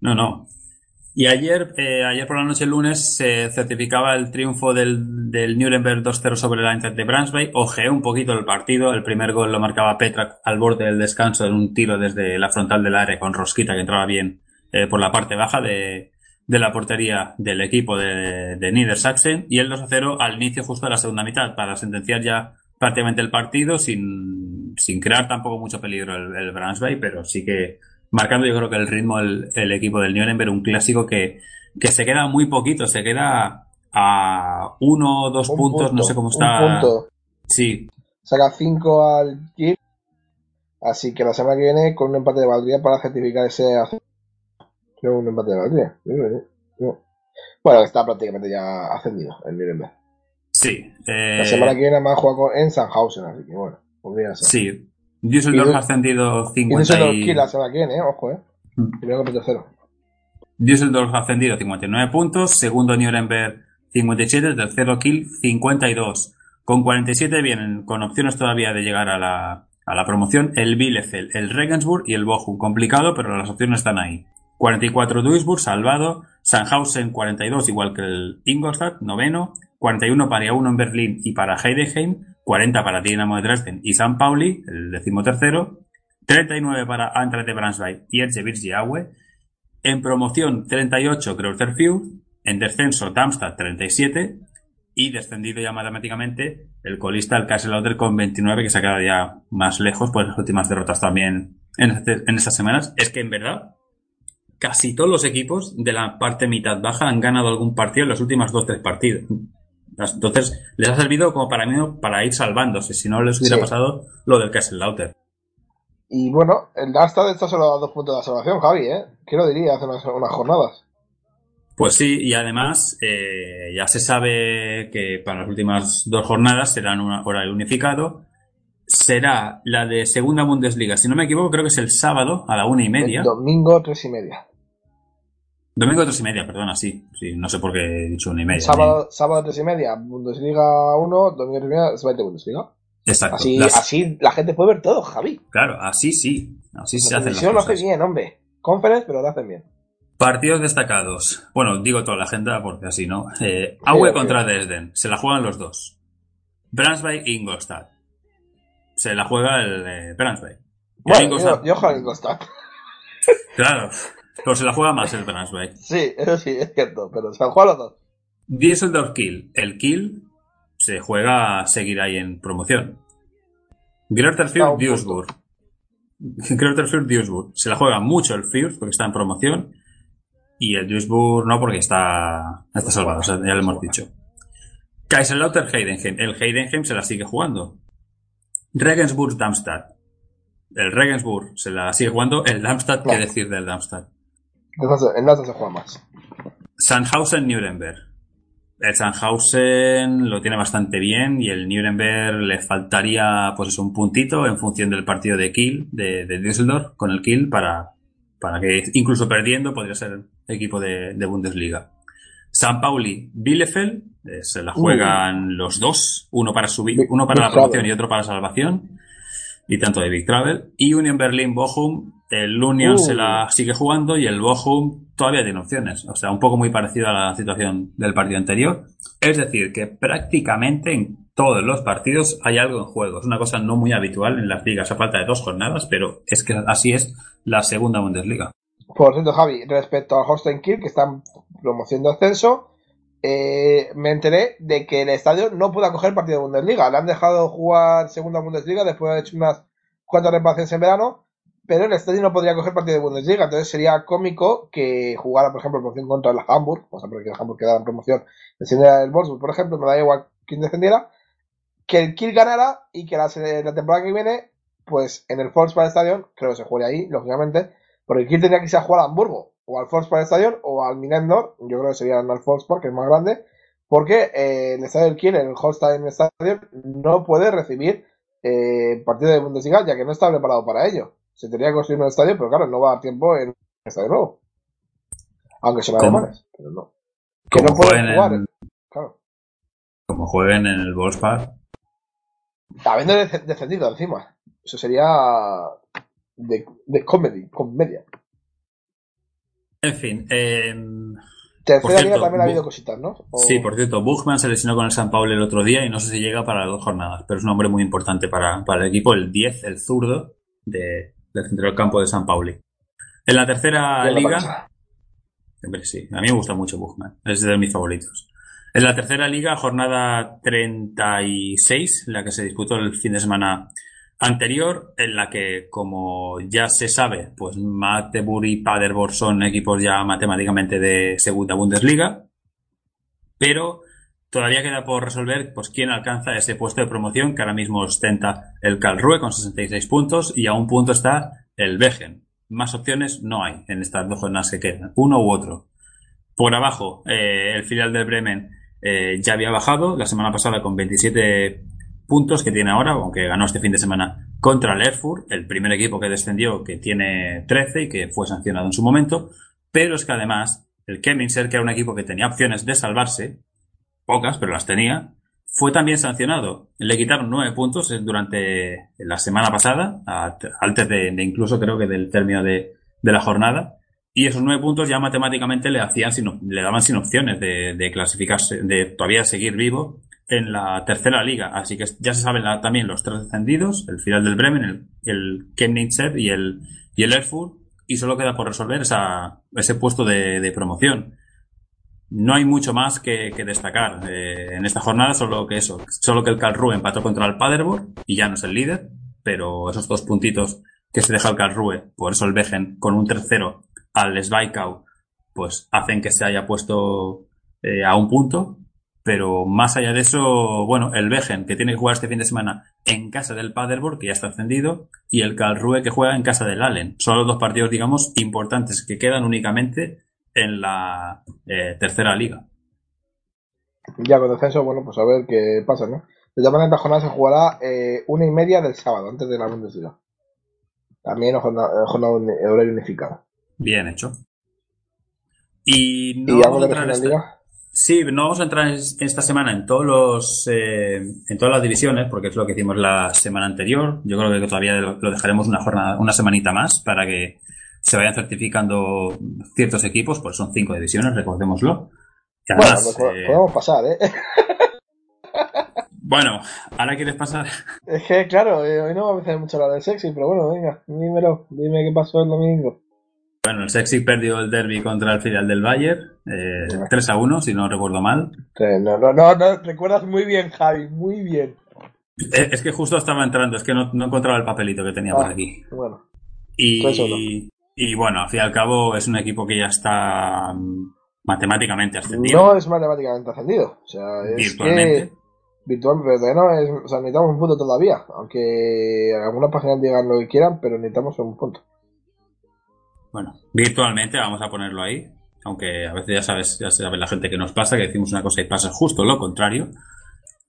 No, no. Y ayer, eh, ayer por la noche, el lunes, se certificaba el triunfo del, del Nuremberg 2-0 sobre la Eintracht de Braunschweig. Ojeé un poquito el partido. El primer gol lo marcaba Petra al borde del descanso en un tiro desde la frontal del área con Rosquita que entraba bien eh, por la parte baja de, de la portería del equipo de, de Niedersachsen. Y el 2-0 al inicio justo de la segunda mitad para sentenciar ya prácticamente el partido sin, sin crear tampoco mucho peligro el, el Braunschweig, pero sí que marcando yo creo que el ritmo el, el equipo del Nuremberg, un clásico que, que se queda muy poquito, se queda a uno o dos Un puntos, no sé cómo un está. punto. Sí, Saca 5 al Kiel. Así que la semana que viene con un empate de valdría para certificar ese ascenso. Creo un empate de. Bueno, está prácticamente ya ascendido el Nuremberg. sí. eh, La semana que viene además juega en Sandhausen, así que bueno, podría ser. Sí. Düsseldorf ha ascendido Y 50 Düsseldorf y... La semana que viene, eh, ojo, eh. Mm. Primero contra tercero. Düsseldorf ha ascendido 59 puntos, segundo Nuremberg 57, tercero Kiel 52. Con 47 vienen con opciones todavía de llegar a la, a la promoción el Bielefeld, el Regensburg y el Bochum. Complicado, pero las opciones están ahí. 44 Duisburg, salvado. Sandhausen 42, igual que el Ingolstadt, noveno. 41 para uno en Berlín y para Heidenheim. 40 para Dinamo de Dresden y San Pauli, el decimotercero. 39 para Eintracht de Braunschweig y Elche Aue. En promoción 38 Greuther en descenso Darmstadt 37 y descendido ya matemáticamente el colista el Kaiserslautern con 29 que se ha quedado ya más lejos por las últimas derrotas también en, este- en estas semanas. Es que en verdad casi todos los equipos de la parte mitad baja han ganado algún partido en los últimos 2-3 partidos. Entonces les ha servido como para mí para ir salvándose, si no les hubiera Sí. pasado lo del Kaiserslautern. Y bueno, el Darmstadt está solo a dos puntos de la salvación, Javi, ¿eh? ¿Quién lo diría hace unas, unas jornadas? Pues sí, y además eh, ya se sabe que para las últimas dos jornadas serán un horario unificado. Será la de segunda Bundesliga, si no me equivoco, creo que es el sábado a la una y media. El domingo, tres y media. Domingo tres y media, perdona, sí. sí. No sé por qué he dicho una y media. Sábado, sábado, tres y media, Bundesliga 1, domingo, tres y media, Zweite Bundesliga. Exacto. Así, Las- así la gente puede ver todo, Javi. Claro, así sí. Así se La hacen las televisión lo hace cosas. bien, hombre. Conference, pero lo hacen bien. Partidos destacados. Bueno, digo toda la agenda porque así, ¿no? Eh, Aue Sí, contra sí. Dresden. Se la juegan los dos. Braunschweig e Ingolstadt. Se la juega el eh, Bueno, Ingolstadt- yo, Ingolstadt. Claro, pero se la juega más el Brunswick. Sí, eso sí, es cierto, pero se han jugado los dos. Düsseldorf Kiel. El Kiel se juega a seguir ahí en promoción. Un Duisburg. Fürth Duisburg. Se la juega mucho el Fürth porque está en promoción y el Duisburg no porque está, está salvado, o sea, ya lo hemos dicho. Kaiserslautern Heidenheim. El Heidenheim se la sigue jugando. Regensburg Darmstadt. El Regensburg se la sigue jugando. El Darmstadt, ¿qué decir del Darmstadt? En Nasa se juega más. Sandhausen Nuremberg. El Sandhausen lo tiene bastante bien y el Nuremberg le faltaría pues un puntito en función del partido de Kiel, de, de Düsseldorf, con el Kiel para, para que incluso perdiendo podría ser equipo de, de Bundesliga. San Pauli Bielefeld, eh, se la juegan los dos, uno para subir, uno para Big la promoción Travel. y otro para salvación, y tanto de Big Travel. Y Union Berlin Bochum, el Union Uh. se la sigue jugando y el Bochum todavía tiene opciones. O sea, un poco muy parecido a la situación del partido anterior. Es decir, que prácticamente en todos los partidos hay algo en juego. Es una cosa no muy habitual en las ligas a falta de dos jornadas, pero es que así es la segunda Bundesliga. Por cierto, Javi, respecto al Holstein Kiel, que están promoción de ascenso, eh, me enteré de que el estadio no puede acoger partido de Bundesliga. Le han dejado jugar segunda Bundesliga después de haber hecho unas cuantas reparaciones en verano, pero el estadio no podría coger partido de Bundesliga. Entonces sería cómico que jugara, por ejemplo, promoción contra el Hamburg, o sea, porque el Hamburg quedaba en promoción, descendiera el Wolfsburg, por ejemplo, me da igual quién descendiera, que el Kiel ganara y que la, temporada que viene, pues en el Volkswagen Stadion, creo que se juegue ahí, lógicamente, porque el Kiel tendría que irse a jugar a Hamburgo, o al Volkswagen Stadion, o al Minendor, yo creo que sería al Volkswagen, que es más grande, porque eh, el estadio del Kiel, el Holstein Stadion, no puede recibir eh, partido de Bundesliga, ya que no está preparado para ello. Se tendría que construir un estadio, pero claro, no va a dar tiempo en un estadio nuevo. Aunque son ¿Cómo? alemanes, pero no. Que no pueden jugar, en- claro. Como jueguen en el Wolfsburg. Habiendo descendido encima. Eso sería de, de comedy, comedia. En fin, eh, Tercera liga también ha habido cositas, ¿no? O- Sí, por cierto, Buchmann se lesionó con el San Paulo el otro día y no sé si llega para las dos jornadas, pero es un hombre muy importante para, para el equipo, el 10, el zurdo de, del centro del campo de San Pauli. En la tercera la liga, pasa. Hombre, sí, a mí me gusta mucho Buchmann, es de mis favoritos. En la tercera liga, jornada 36, la que se disputó el fin de semana anterior, en la que, como ya se sabe, pues Magdeburg y Paderborn son equipos ya matemáticamente de segunda Bundesliga, pero todavía queda por resolver pues quién alcanza ese puesto de promoción que ahora mismo ostenta el Karlsruhe con 66 puntos y a un punto está el Wegen. Más opciones no hay en estas dos jornadas que quedan, uno u otro. Por abajo, eh, el filial del Bremen eh, ya había bajado la semana pasada con 27 puntos que tiene ahora, aunque ganó este fin de semana contra el Erfurt, el primer equipo que descendió, que tiene 13 y que fue sancionado en su momento. Pero es que además, el Kemminser, que era un equipo que tenía opciones de salvarse, pocas, pero las tenía, fue también sancionado. Le quitaron nueve puntos durante la semana pasada, antes de, incluso creo que del término de, de la jornada. Y esos nueve puntos ya matemáticamente le hacían sin le daban sin opciones de, de clasificarse, de todavía seguir vivo en la tercera liga. Así que ya se saben la- también los tres descendidos, el final del Bremen, el, el y el, y el Erfurt. Y solo queda por resolver esa, ese puesto de promoción. No hay mucho más que, que destacar eh, en esta jornada, solo que eso, solo que el Karlsruhe empató contra el Paderborn y ya no es el líder, pero esos dos puntitos que se deja el Karlsruhe, por eso el Wegen con un tercero al Zwickau, pues hacen que se haya puesto eh, a un punto, pero más allá de eso, bueno, el Wegen que tiene que jugar este fin de semana en casa del Paderborn, que ya está ascendido, y el Karlsruhe que juega en casa del Allen. Son los dos partidos, digamos, importantes que quedan únicamente en la eh, tercera liga. Ya con descenso, bueno, pues a ver qué pasa, ¿no? De todas maneras, esta jornada se jugará eh, una y media del sábado, antes de la Bundesliga. También jornada, jornada horario unificada. Bien hecho. Y no ¿Y vamos a entrar en esta, liga? sí, no vamos a entrar en- esta semana en todos los eh, en todas las divisiones, porque es lo que hicimos la semana anterior. Yo creo que todavía lo, lo dejaremos una jornada, una semanita más para que se vayan certificando ciertos equipos, pues son cinco divisiones, recordémoslo. Y Bueno, además, pues, eh, podemos pasar, ¿eh? bueno, ahora quieres pasar. Es que, claro, eh, hoy no vamos a hacer mucho hablar del sexy, pero bueno, venga, dímelo, dime qué pasó el domingo. Bueno, el Sexy perdió el derby contra el filial del Bayern, eh, 3 a 1, si no recuerdo mal. No, no, no, no, recuerdas muy bien, Javi, muy bien. Eh, Es que justo estaba entrando, es que no, no encontraba el papelito que tenía por Ah, aquí. Bueno, Y, y bueno, al fin y al cabo es un equipo que ya está matemáticamente ascendido. No es matemáticamente ascendido. O sea, es Virtualmente. que virtualmente pero no es, o sea, necesitamos un punto todavía, aunque algunas páginas digan lo que quieran, pero necesitamos un punto. Bueno, virtualmente vamos a ponerlo ahí. Aunque a veces ya sabes, ya sabe la gente que nos pasa, que decimos una cosa y pasa justo lo contrario.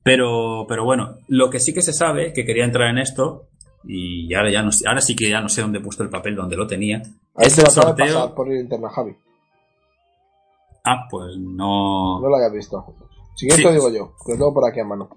Pero, pero bueno, lo que sí que se sabe, que quería entrar en esto, y ahora ya no sé- ahora sí que ya no sé dónde he puesto el papel donde lo tenía. Ahí Es te el lo acabo de pasar sorteo. por el internet, Javi. Ah, pues no. No lo hayas visto. Si quieres Sí. lo digo yo, que lo tengo por aquí a mano.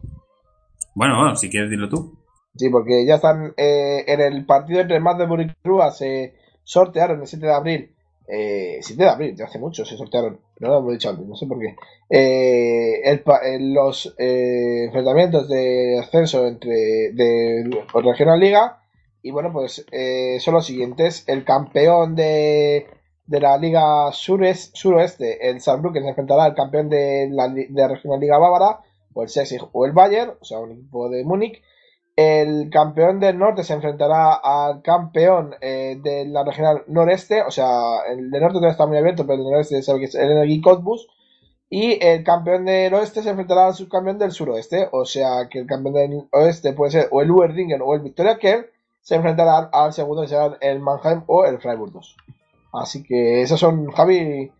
Bueno, bueno, si quieres decirlo tú. Sí, porque ya están eh, en el partido entre Magdeburg y Rúa se sortearon el 7 de abril. Eh, 7 de abril, ya hace mucho se sortearon. No lo hemos dicho antes, no sé por qué. Eh, eh, los eh, enfrentamientos de ascenso entre de Regional Liga. Y bueno, pues son los siguientes. El campeón de, de la Liga Sures, Suroeste, el Saarbrücken, se enfrentará al campeón de la de Regional Liga Bávara, o el Sexig o el Bayern, o sea, un equipo de Múnich. El campeón del norte se enfrentará al campeón eh, de la regional noreste, o sea, el del norte todavía está muy abierto, pero el del noreste sabe que es el Energy Cottbus. Y el campeón del oeste se enfrentará al subcampeón del suroeste, o sea, que el campeón del oeste puede ser o el Uerdingen o el Victoria Kern, se enfrentarán al segundo que será el Mannheim o el Freiburg 2. Así que esos son, Javi,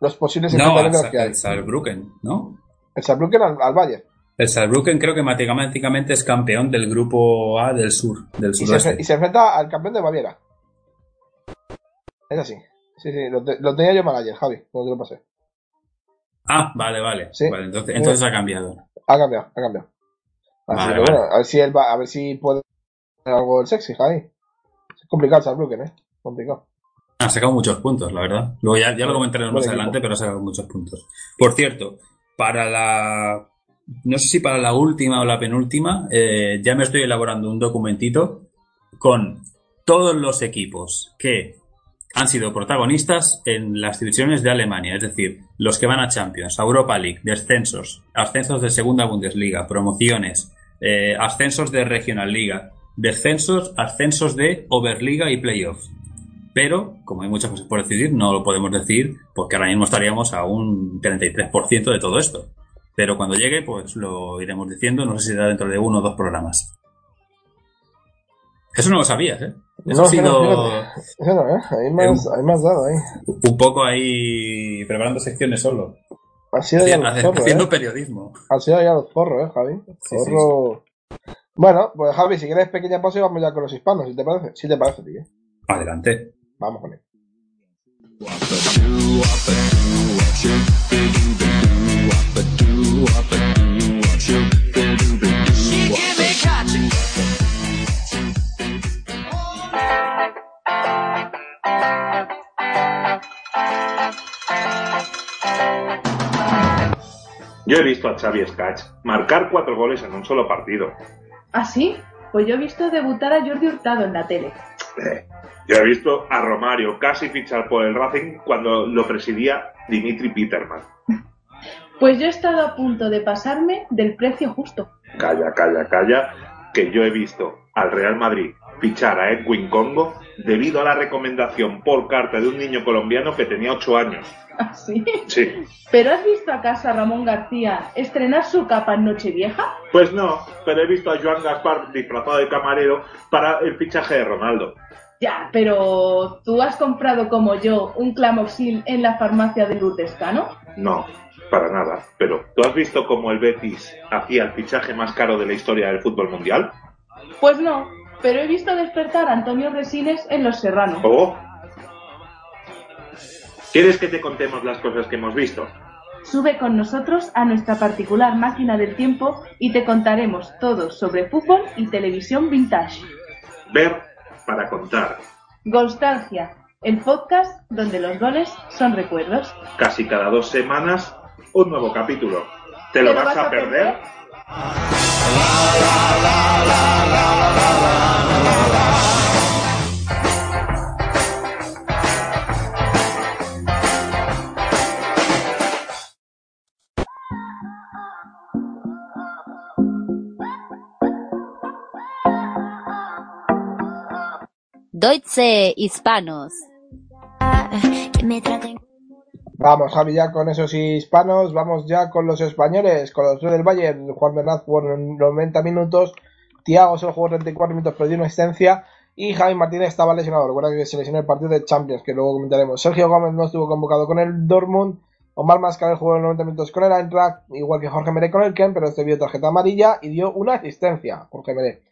los posibles No, enfrentamientos Sa- que hay. el Saarbrücken, ¿no? El Saarbrücken al, al Bayern. El Saarbrücken creo que matemáticamente es campeón del grupo A del sur, del Y se, y se enfrenta al campeón de Baviera. Es así. Sí, sí, lo, te- lo tenía yo mal ayer, Javi, cuando te lo pasé. Ah, vale, vale. Sí. Vale, entonces, entonces ha cambiado. Ha cambiado, ha cambiado. Así Vale, que vale. bueno, a ver si él va, a ver si puede hacer algo del sexy, Javi. Es complicado el Saarbrücken, eh. Complicado. Ha sacado muchos puntos, la verdad. Luego ya, ya lo comentaremos más equipo. adelante, pero ha sacado muchos puntos. Por cierto, para la. No sé si para la última o la penúltima, eh, ya me estoy elaborando un documentito con todos los equipos que han sido protagonistas en las divisiones de Alemania, es decir, los que van a Champions, a Europa League, descensos, ascensos de Segunda Bundesliga, promociones, eh, ascensos de Regional Liga, descensos, ascensos de Oberliga y Playoffs. Pero, como hay muchas cosas por decidir, no lo podemos decir porque ahora mismo estaríamos a un 33% de todo esto. Pero cuando llegue, pues lo iremos diciendo, no sé si será dentro de uno o dos programas. Eso no lo sabías, ¿eh? Eso No, ha sido fíjate. Eso no, eh. Hay más, hay más dado ahí. un poco ahí preparando secciones solo. Ha sido ya Haciendo, los zorros, haciendo eh. periodismo. Han sido ya los zorros, eh, Javi. Sí. Bueno, pues Javi, si quieres pequeña pausa vamos ya con los hispanos, si te parece. Si te parece, tío. Adelante. Vamos con él. Yo he visto a Xavi Skach marcar cuatro goles en un solo partido. ¿Ah, sí? Pues yo he visto debutar a Jordi Hurtado en la tele. Eh, Yo he visto a Romario casi fichar por el Racing cuando lo presidía Dimitri Peterman. Pues yo he estado a punto de pasarme del precio justo. Calla, calla, calla, que yo he visto al Real Madrid fichar a Edwin Congo debido a la recomendación por carta de un niño colombiano que tenía 8 años. ¿Ah, sí? Sí. ¿Pero has visto acaso a Ramón García estrenar su capa en Nochevieja? Pues no, pero he visto a Joan Gaspar disfrazado de camarero para el fichaje de Ronaldo. Ya, pero ¿tú has comprado como yo un clamoxil en la farmacia de Lourdescano? No, para nada. Pero, ¿tú has visto cómo el Betis hacía el fichaje más caro de la historia del fútbol mundial? Pues no, pero he visto despertar a Antonio Resines en Los Serranos. ¿O? ¿Quieres que te contemos las cosas que hemos visto? Sube con nosotros a nuestra particular máquina del tiempo y te contaremos todo sobre fútbol y televisión vintage. Ver para contar. Golstalgia, el podcast donde los goles son recuerdos. Casi cada dos semanas, un nuevo capítulo. ¿Te lo, vas, a perder? perder? Deutsche Hispanos. Vamos, Javi, ya con esos hispanos, vamos ya con los españoles, con los tres del Bayern. Juan Bernat jugó 90 minutos, Thiago solo jugó 34 minutos, pero dio una asistencia, y Javi Martínez estaba lesionado. Recuerda que se lesionó el partido de Champions, que luego comentaremos. Sergio Gómez no estuvo convocado con el Dortmund, Omar Mascarel jugó 90 minutos con el Eintracht, igual que Jorge Meré con el Ken, pero este vio tarjeta amarilla y dio una asistencia, Jorge Meré.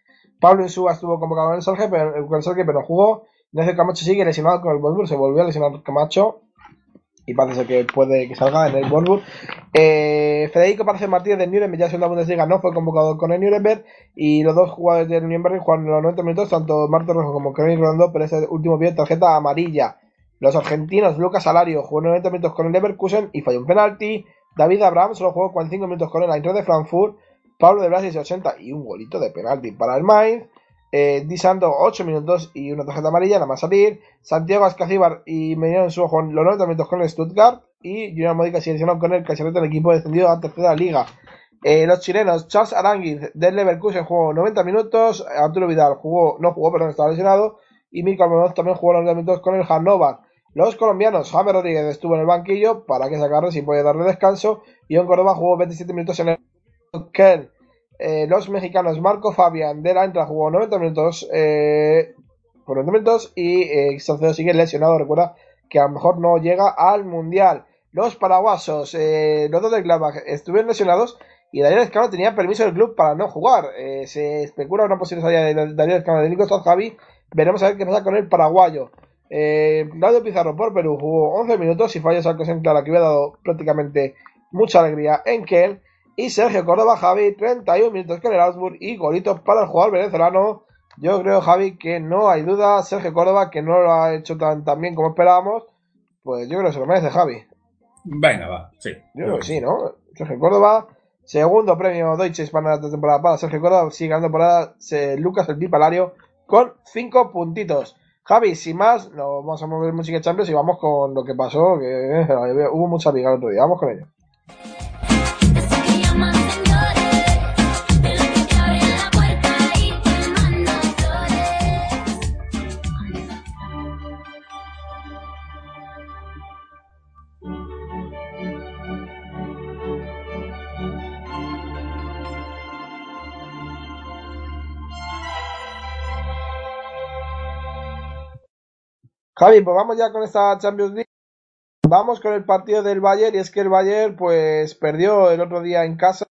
Pablo Insúa estuvo convocado con el Sergio, pero, el Sergio, pero no jugó. Ignacio Camacho sigue lesionado con el Wolfsburg, se volvió a lesionar Camacho y parece que puede que salga en el Wolfsburg. Eh, Federico Párez Martínez del Nuremberg, ya en la Bundesliga, no fue convocado con el Nuremberg y los dos jugadores del Nuremberg jugaron los 90 minutos, tanto Marto Rojo como Kevin Rodando, pero ese último vio tarjeta amarilla. Los argentinos, Lucas Salario, jugó 90 minutos con el Leverkusen y falló un penalti. David Abraham solo jugó 45 minutos con el Eintracht de Frankfurt. Pablo de Brasil 80 y un golito de penalti para el Mainz. Eh, Di Santo 8 minutos y una tarjeta amarilla, nada más salir. Santiago Ascacíbar y Medina en su ojo los 90 minutos con el Stuttgart. Y Junior Modica se con el Cacerrete, el equipo descendido a tercera liga. Eh, los chilenos, Charles Aranguiz del Leverkusen jugó 90 minutos. Arturo Vidal jugó, no jugó, pero estaba lesionado. Y Mirko Almonoz también jugó 90 minutos con el Hannover. Los colombianos, James Rodríguez estuvo en el banquillo para que se agarre sin poder darle descanso. Y en Córdoba jugó 27 minutos en el Ken. Eh, los mexicanos Marco Fabián de la Entra jugó 90 minutos, eh, por 90 minutos y eh, sigue lesionado. Recuerda que a lo mejor no llega al mundial. Los paraguasos, eh, los dos del Gladbach, estuvieron lesionados y Daniel Escano tenía permiso del club para no jugar. Eh, se especula una posible salida de Daniel Escano de Nico Javi. Veremos a ver qué pasa con el paraguayo. Eh, Claudio Pizarro por Perú jugó 11 minutos y falla esa cosa en clara que había dado prácticamente mucha alegría en Kel. Y Sergio Córdoba, Javi, 31 minutos con el Augsburg y golitos para el jugador venezolano. Yo creo, Javi, que no hay duda. Sergio Córdoba, que no lo ha hecho tan, tan bien como esperábamos, pues yo creo que se lo merece, Javi. Venga, va, sí. Yo creo que sí, ¿no? Sergio Córdoba, segundo premio Deutsche Hispana de la temporada para Sergio Córdoba, sigue ganando temporada Lucas el Pipalario con 5 puntitos. Javi, sin más, nos vamos a mover música Champions y vamos con lo que pasó, que eh, hubo mucha liga el otro día. Vamos con ello. Javi, pues vamos ya con esta Champions. Vamos con el partido del Bayern y es que el Bayern pues perdió el otro día en casa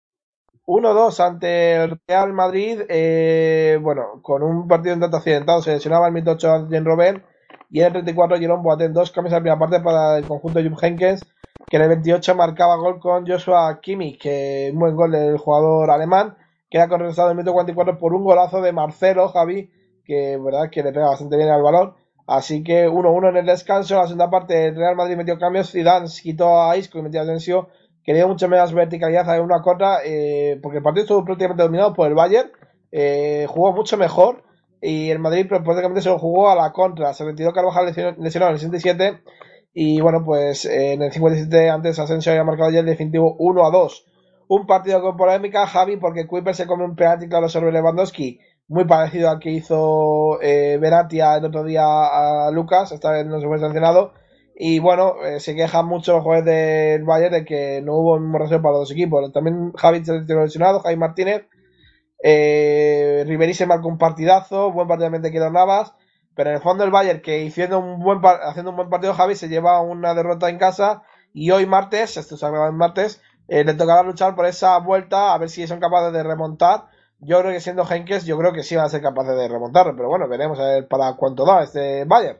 1-2 ante el Real Madrid. Eh, bueno, con un partido en tanto accidentado se lesionaba el 28 Arjen Robben y el 34 Jerome Boateng. Dos cambios en la primera parte para el conjunto de Jupp Heynckes que en el 28 marcaba gol con Joshua Kimmich, que un buen gol del jugador alemán, que era correspondido en el 44 por un golazo de Marcelo Javi, que verdad que le pega bastante bien al balón. Así que 1-1 en el descanso. En la segunda parte, el Real Madrid metió cambios. Zidane quitó a Isco y metió a Asensio, que le dio mucha menos verticalidad a una contra, eh, porque el partido estuvo prácticamente dominado por el Bayern. Eh, jugó mucho mejor y el Madrid prácticamente se lo jugó a la contra. Se retiró Carvajal lesionado en el 67 y bueno, pues eh, en el 57 antes Asensio había marcado ya el definitivo 1 a 2. Un partido con polémica, Javi, porque Kuiper se come un penalti claro sobre Lewandowski, muy parecido al que hizo eh, el otro día a Lucas, esta vez no se fue sancionado. Y bueno, eh, se quejan mucho los jugadores del Bayern de que no hubo un para los dos equipos. También Javi se lesionado, Javi Martínez. Eh, Ribery se marcó un partidazo, buen partido de Keylor Navas. Pero en el fondo el Bayern, que haciendo un buen, haciendo un buen partido, Javi se lleva una derrota en casa. Y hoy martes, esto se ha en martes, eh, le tocará luchar por esa vuelta, a ver si son capaces de remontar. Yo creo que siendo Henkes, yo creo que sí van a ser capaces de remontar, pero bueno, veremos a ver para cuánto da este Bayern.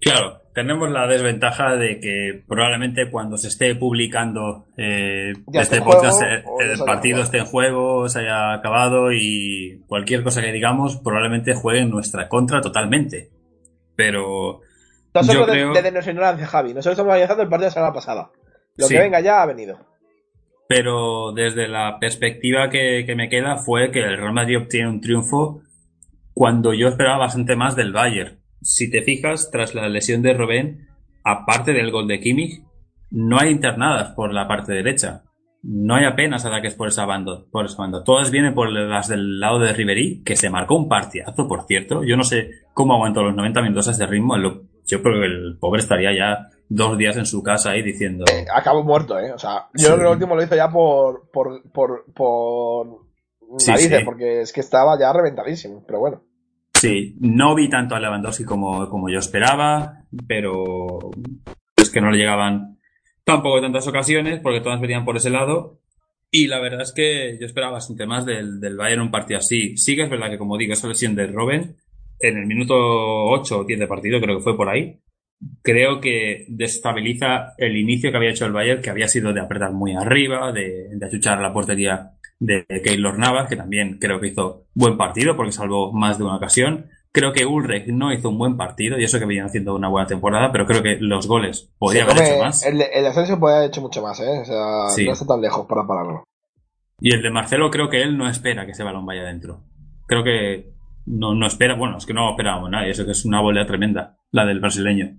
Claro, tenemos la desventaja de que probablemente cuando se esté publicando eh, este podcast eh, el partido esté en juego, se haya acabado y cualquier cosa que digamos probablemente juegue en nuestra contra totalmente. Pero nosotros yo creo... desde nuestra ignorancia, Javi, nosotros estamos analizando el partido de la semana pasada. Lo que venga ya ha venido. Pero desde la perspectiva que, que me queda fue que el Real Madrid obtiene un triunfo cuando yo esperaba bastante más del Bayern si te fijas, tras la lesión de Robben, aparte del gol de Kimmich, no hay internadas por la parte derecha. no hay apenas ataques por esa banda, por esa banda. Todas vienen por las del lado de Ribery, que se marcó un partidazo, por cierto. Yo no sé cómo aguantó los 90 minutos a ese ritmo. Yo creo que el pobre estaría ya dos días en su casa ahí diciendo... Acabó muerto, ¿eh? O sea, yo Sí. creo que el último lo hizo ya por. por. por. por. Sí, narices, sí. porque es que estaba ya reventadísimo, pero bueno. Sí, no vi tanto a Lewandowski como, como yo esperaba, pero es que no le llegaban tampoco tantas ocasiones porque todas venían por ese lado. Y la verdad es que yo esperaba bastante más del, del Bayern un partido así. Sí que es verdad que, como digo, esa lesión de Robben, en el minuto 8 o 10 de partido, creo que fue por ahí, creo que destabiliza el inicio que había hecho el Bayern, que había sido de apretar muy arriba, de, de achuchar la portería de Keylor Navas, que también creo que hizo buen partido porque salvó más de una ocasión. Creo que Ulrich no hizo un buen partido y eso que venían haciendo una buena temporada, pero creo que los goles podría haber hecho más. El, el ascenso puede haber hecho mucho más, ¿eh? O sea, Sí. no está tan lejos para pararlo. Y el de Marcelo creo que él no espera que ese balón vaya adentro. Creo que no, no espera, bueno, es que no esperábamos nadie, eso que es una volea tremenda, la del brasileño.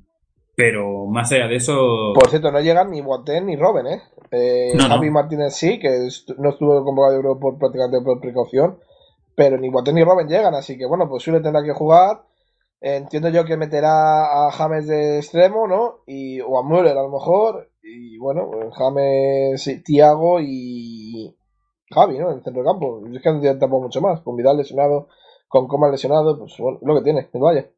Pero más allá de eso, Por cierto, no llegan ni Boateng ni Robben, ¿eh? Eh, No, no. Javi Martínez sí, que est- no estuvo convocado de Euro por prácticamente por precaución, pero ni Boateng ni Robben llegan, así que bueno, pues Sule tendrá que jugar. Entiendo yo que meterá a James de extremo, ¿no? Y, o a Müller a lo mejor. Y bueno, pues James, Tiago y Javi, ¿no? En el centro del campo. Es que no tiene tampoco mucho más. Con Vidal lesionado, con Coman lesionado, pues bueno, lo que tiene, Valle.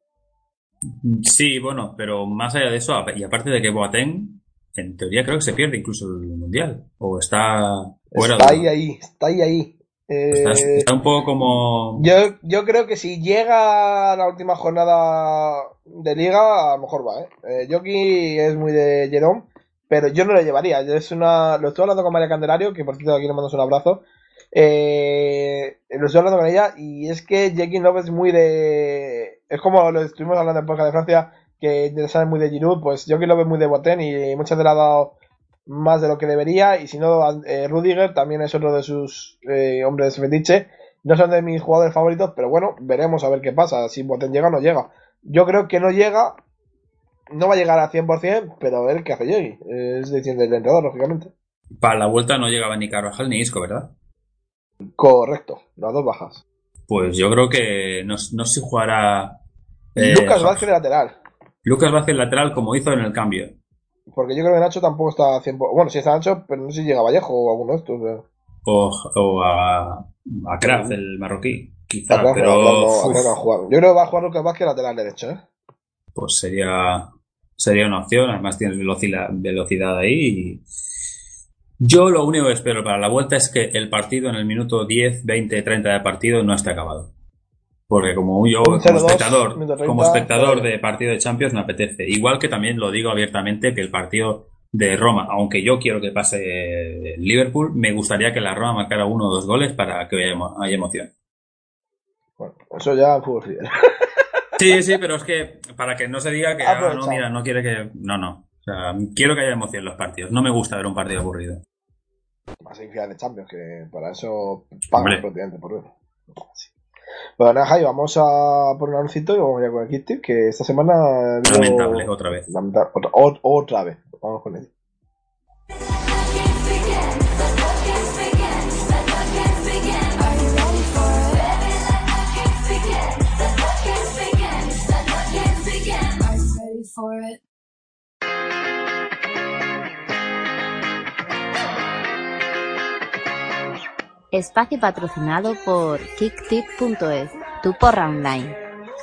Sí, bueno, pero más allá de eso, y aparte de que Boateng, en teoría creo que se pierde incluso el Mundial, o está fuera Está de- ahí, ahí, está ahí, ahí. Eh, está, está un poco como... Yo, yo creo que si llega a la última jornada de liga, a lo mejor va, ¿eh? eh Yoki es muy de Jerome, pero yo no lo llevaría. Es una, lo estoy hablando con María Candelario, que por cierto aquí le mando un abrazo. Eh, lo estoy hablando con ella y es que Jekin López es muy de... Es como lo estuvimos hablando en Podcast de Francia, que sabe muy de Giroud, pues Joaquín López muy de Boten y muchas veces le ha dado más de lo que debería. Y si no eh, Rudiger también es otro de sus eh, hombres fetiche. No son de mis jugadores favoritos pero bueno veremos a ver qué pasa si Boten llega o no llega. Yo creo que no llega no va a llegar al 100% pero a ver qué hace Yogi es decisión del entrenador lógicamente. Para la vuelta no llegaba ni Carvajal ni Isco, ¿verdad? Correcto las dos bajas Pues yo creo que no, no sé si jugará... eh, Lucas Vázquez de lateral Lucas Vázquez lateral como hizo en el cambio. porque yo creo que Nacho tampoco está a 100%. Bueno, sí está Nacho, pero no sé si llega Vallejo o alguno de estos. O, o a, a Kraft, el marroquí. Quizá, Atrás, pero no- no. Yo creo que va a jugar Lucas Vázquez lateral derecho, ¿eh? pues sería, sería una opción. Además tienes velocidad, velocidad ahí. y- Yo lo único que espero para la vuelta es que el partido en el minuto 10, 20, 30 de partido no esté acabado. Porque como yo, como 0-2, espectador, minuto 30, como espectador de partido de Champions me apetece. Igual que también lo digo abiertamente que el partido de Roma, aunque yo quiero que pase Liverpool, me gustaría que la Roma marcara uno o dos goles para que haya, emo- haya emoción. Bueno, eso ya fútbol. Sí, sí, pero es que para que no se diga que ah, no, mira, no quiere que. No, no. O sea, quiero que haya emoción en los partidos. No me gusta ver un partido aburrido. Más en final de Champions, que para eso pagan prácticamente por. Sí. Bueno, nada, vamos a poner un anuncito y vamos ya con el kit tip, que esta semana... Lamentable, otra vez. Lamenta- otra, ot- otra vez. Vamos con él. ready for it. Espacio patrocinado por KickTip.es, tu porra online.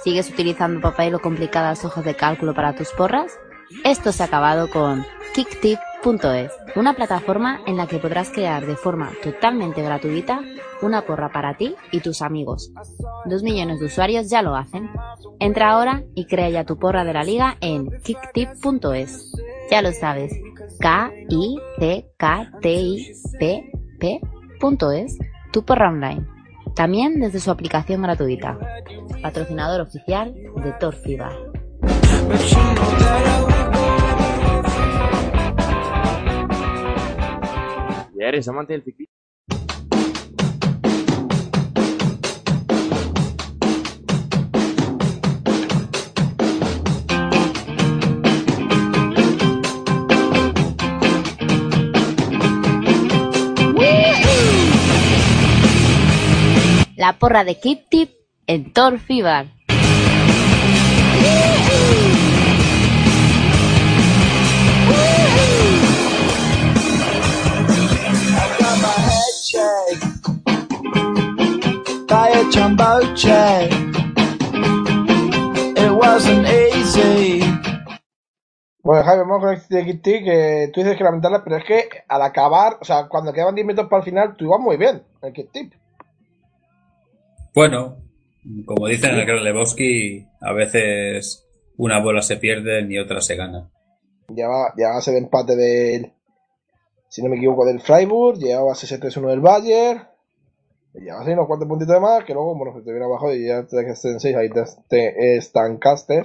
¿Sigues utilizando papel o complicadas hojas de cálculo para tus porras? Esto se ha acabado con KickTip.es, una plataforma en la que podrás crear de forma totalmente gratuita una porra para ti y tus amigos. Dos millones de usuarios ya lo hacen. Entra ahora y crea ya tu porra de la liga en kicktip.es. Ya lo sabes, K-I-C-K-T-I-P-P.es, tu porra online. También desde su aplicación gratuita. Patrocinador oficial de Torciba. ¿Y eres amante del ciclismo? La porra de Keep Tip en Thor Fever. by a jumbo check. It wasn't easy. Bueno, Javi, vamos con este Kitty que tú dices que lamentarla, pero es que al acabar, o sea, cuando quedaban 10 minutos para el final, tú ibas muy bien, el Kitty. Bueno, como dicen en el Gran Lebowski, a veces una bola se pierde y otra se gana. Llevaba, llevaba ese empate del, si no me equivoco, del Freiburg, llevaba ese 3-1 del Bayern, llevabas ahí unos cuantos puntitos de más, que luego, bueno, se te viene abajo y ya te quedaste en 6, ahí te, te estancaste.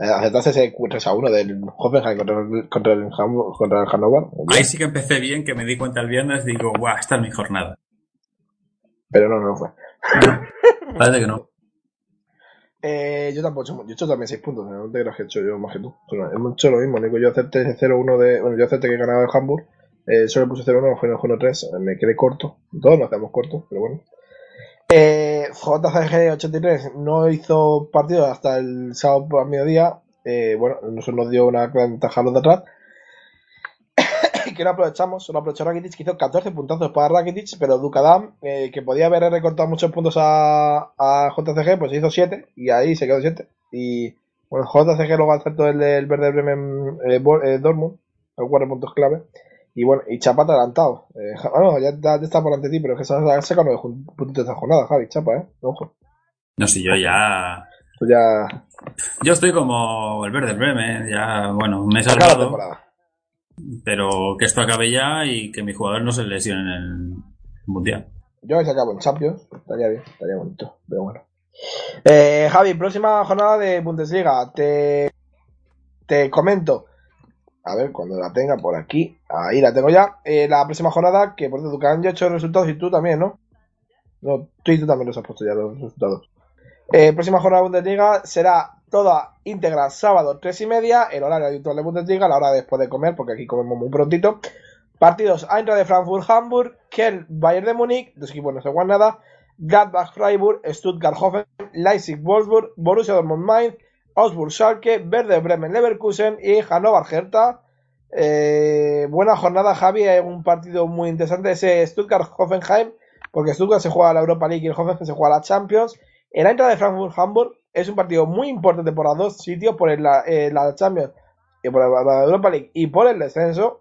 Eh, aceptaste ese 3-1 del Hoffenheim contra el, contra el, contra el Hannover. Ahí sí que empecé bien, que me di cuenta el viernes y digo, guau, esta es mi jornada. Pero no, no fue. Parece que no. Eh, yo tampoco he hecho, yo he hecho también 6 puntos, no te creas que he hecho yo más que tú. Bueno, hemos hecho lo mismo, Nico. Yo acepté ese 0-1 de. Bueno, yo acepté que ganaba el Hamburg. Eh, solo puse 0-1, fue en el 1-3. Me quedé corto. Todos nos quedamos cortos, pero bueno. Eh, JCG83 no hizo partido hasta el sábado por el mediodía. Eh, bueno, eso nos dio una gran ventaja a los de atrás. Que no aprovechamos, solo aprovechó Rakitic, que hizo 14 puntazos para Rakitic, pero Dukadam, eh, que podía haber recortado muchos puntos a, a JCG, pues hizo 7 y ahí se quedó 7. Y bueno, JCG luego acertó el del Verde Bremen eh, eh, Dortmund, los 4 puntos clave. Y bueno, y Chapa adelantado. Eh, bueno, ya, ya está por ante ti, pero es que se ha sacado 9 puntos de esta jornada, Javi, Chapa, eh. Ojo. No sé, yo ya. Ya. Yo estoy como el verde Bremen, ya, bueno, me he salvado. Pero que esto acabe ya y que mi jugador no se lesione en el mundial. Yo se acabo en Champions, estaría bien, estaría bonito, pero bueno. Eh, Javi, próxima jornada de Bundesliga. Te, te comento. A ver, cuando la tenga por aquí. Ahí la tengo ya. Eh, la próxima jornada, que por cierto, han ya hecho resultados y tú también, ¿no? No, tú y tú también los has puesto ya los resultados. Eh, próxima jornada de Bundesliga será toda íntegra sábado 3 y media, el horario habitual de Bundesliga, la hora después de comer, porque aquí comemos muy prontito. Partidos Eintracht de Frankfurt, Hamburg, Kiel, Bayern de Múnich, dos equipos no se juegan nada, Gladbach, Freiburg, Stuttgart, Hoffen, Leipzig, Wolfsburg, Borussia Dortmund, Mainz, Augsburg, Schalke, Verde Bremen, Leverkusen y Hannover, Hertha. Eh, buena jornada, Javi. Hay un partido muy interesante. Ese Stuttgart-Hoffenheim, porque Stuttgart se juega la Europa League y el Hoffenheim se juega la Champions. El Eintracht de Frankfurt-Hamburg es un partido muy importante por los dos sitios, por el- la, eh, la Champions y por la, Europa League y por el descenso.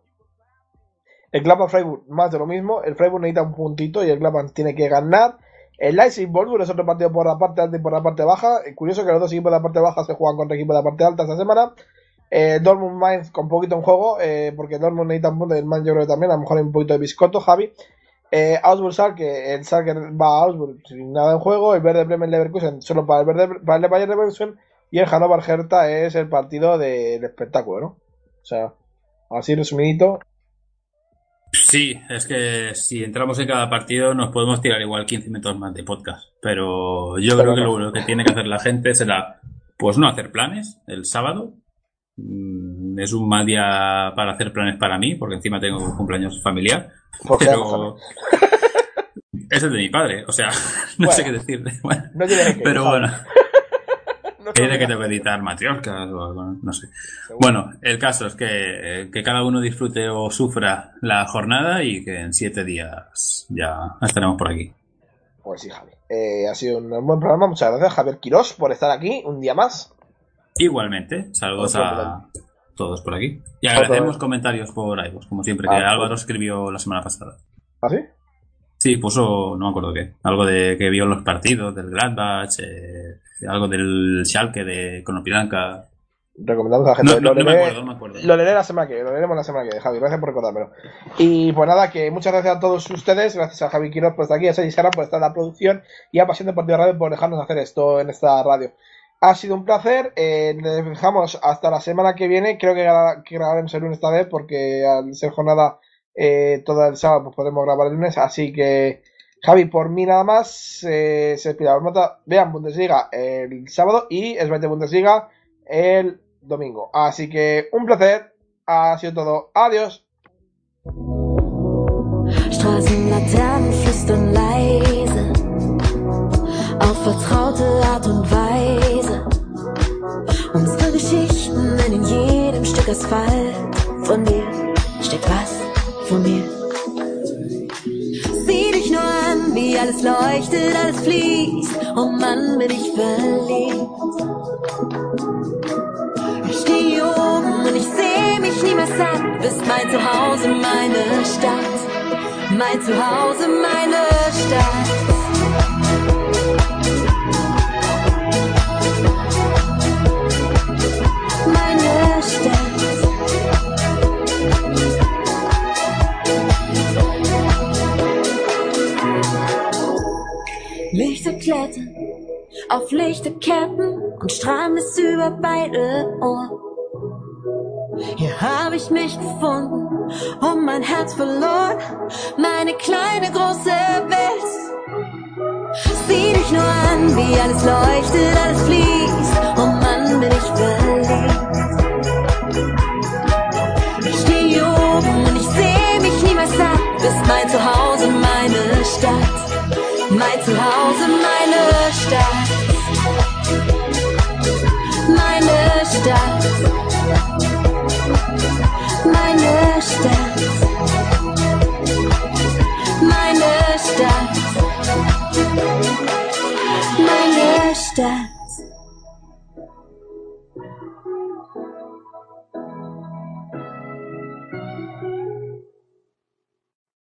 El Gladbach Freiburg, más de lo mismo. El Freiburg necesita un puntito y el Gladbach tiene que ganar. El Leipzig Wolfsburg es otro partido por la parte alta y por la parte baja. Eh, Curioso que los dos equipos de la parte baja se juegan contra equipos de la parte alta esta semana. Eh, Dortmund Mainz con poquito en juego, eh, porque Dortmund necesita un punto y el Mainz yo creo que también, a lo mejor hay un poquito de biscoto, Javi. Eh, Augsburg Schalke, el Schalke va a Augsburg sin nada en juego, el Verde Bremen Leverkusen solo para el Verde para el Bayern Leverkusen y el Hannover Hertha es el partido del espectáculo, ¿no? O sea, así resumidito. Sí, es que si entramos en cada partido nos podemos tirar igual 15 minutos más de podcast. Pero yo Pero creo que lo, lo que tiene que hacer la gente será, pues no hacer planes el sábado. Mm, Es un mal día para hacer planes para mí, porque encima tengo un cumpleaños familiar. Pero es el de mi padre, o sea, no sé qué Bueno. decirle. Bueno, No que pero bueno. Tiene que que editar matrioscas o algo, no sé. Bueno, el caso es que, eh, que cada uno disfrute o sufra la jornada y que en siete días ya estaremos por aquí. Pues sí, Javi. Eh, ha sido un buen programa. Muchas gracias, Javier Quirós, por estar aquí un día más. Igualmente, saludos a todos por aquí. Y agradecemos comentarios por iVoox, como siempre, que Ah, Álvaro escribió la semana pasada. ¿Ah, sí? Sí, puso, no me acuerdo qué, algo de que vio los partidos del Gladbach, eh, algo del Schalke de Konopilanka. Recomendamos a la gente. No, no, lo, no me leeré- acuerdo, no me acuerdo. lo leeré la semana que viene, lo leeremos la semana que viene, Javi. Gracias por recordármelo. Y pues nada, que muchas gracias a todos ustedes, gracias a Javi Quiroz por estar aquí, a Sergi Serra por estar en la producción y a Pasión Deportiva Radio por dejarnos hacer esto en esta radio. Ha sido un placer, eh, les dejamos hasta la semana que viene, creo que, gra- que grabaremos el lunes esta vez porque al ser jornada eh, todo el sábado pues podemos grabar el lunes, así que Javi, por mí nada más, eh, se marmota. Vean Bundesliga el sábado y 20 Bundesliga el domingo. Así que un placer, ha sido todo. Adiós. Asphalt. Von dir steckt was von mir. Sieh dich nur an, wie alles leuchtet, alles fließt. Oh Mann, bin ich verliebt. Ich steh hier oben und ich seh mich niemals satt. Bist mein Zuhause, meine Stadt. Mein Zuhause, meine Stadt. Klettern auf Lichterketten und strahlen es über beide Ohren. Hier habe ich mich gefunden und mein Herz verloren, meine kleine große Welt. Sieh dich nur an, wie alles leuchtet, alles fließt. Oh Mann, bin ich verliebt. Ich stehe oben und ich sehe mich niemals satt. Bist mein Zuhause. Mein Zuhause, meine Stadt. Meine Stadt. Meine Stadt.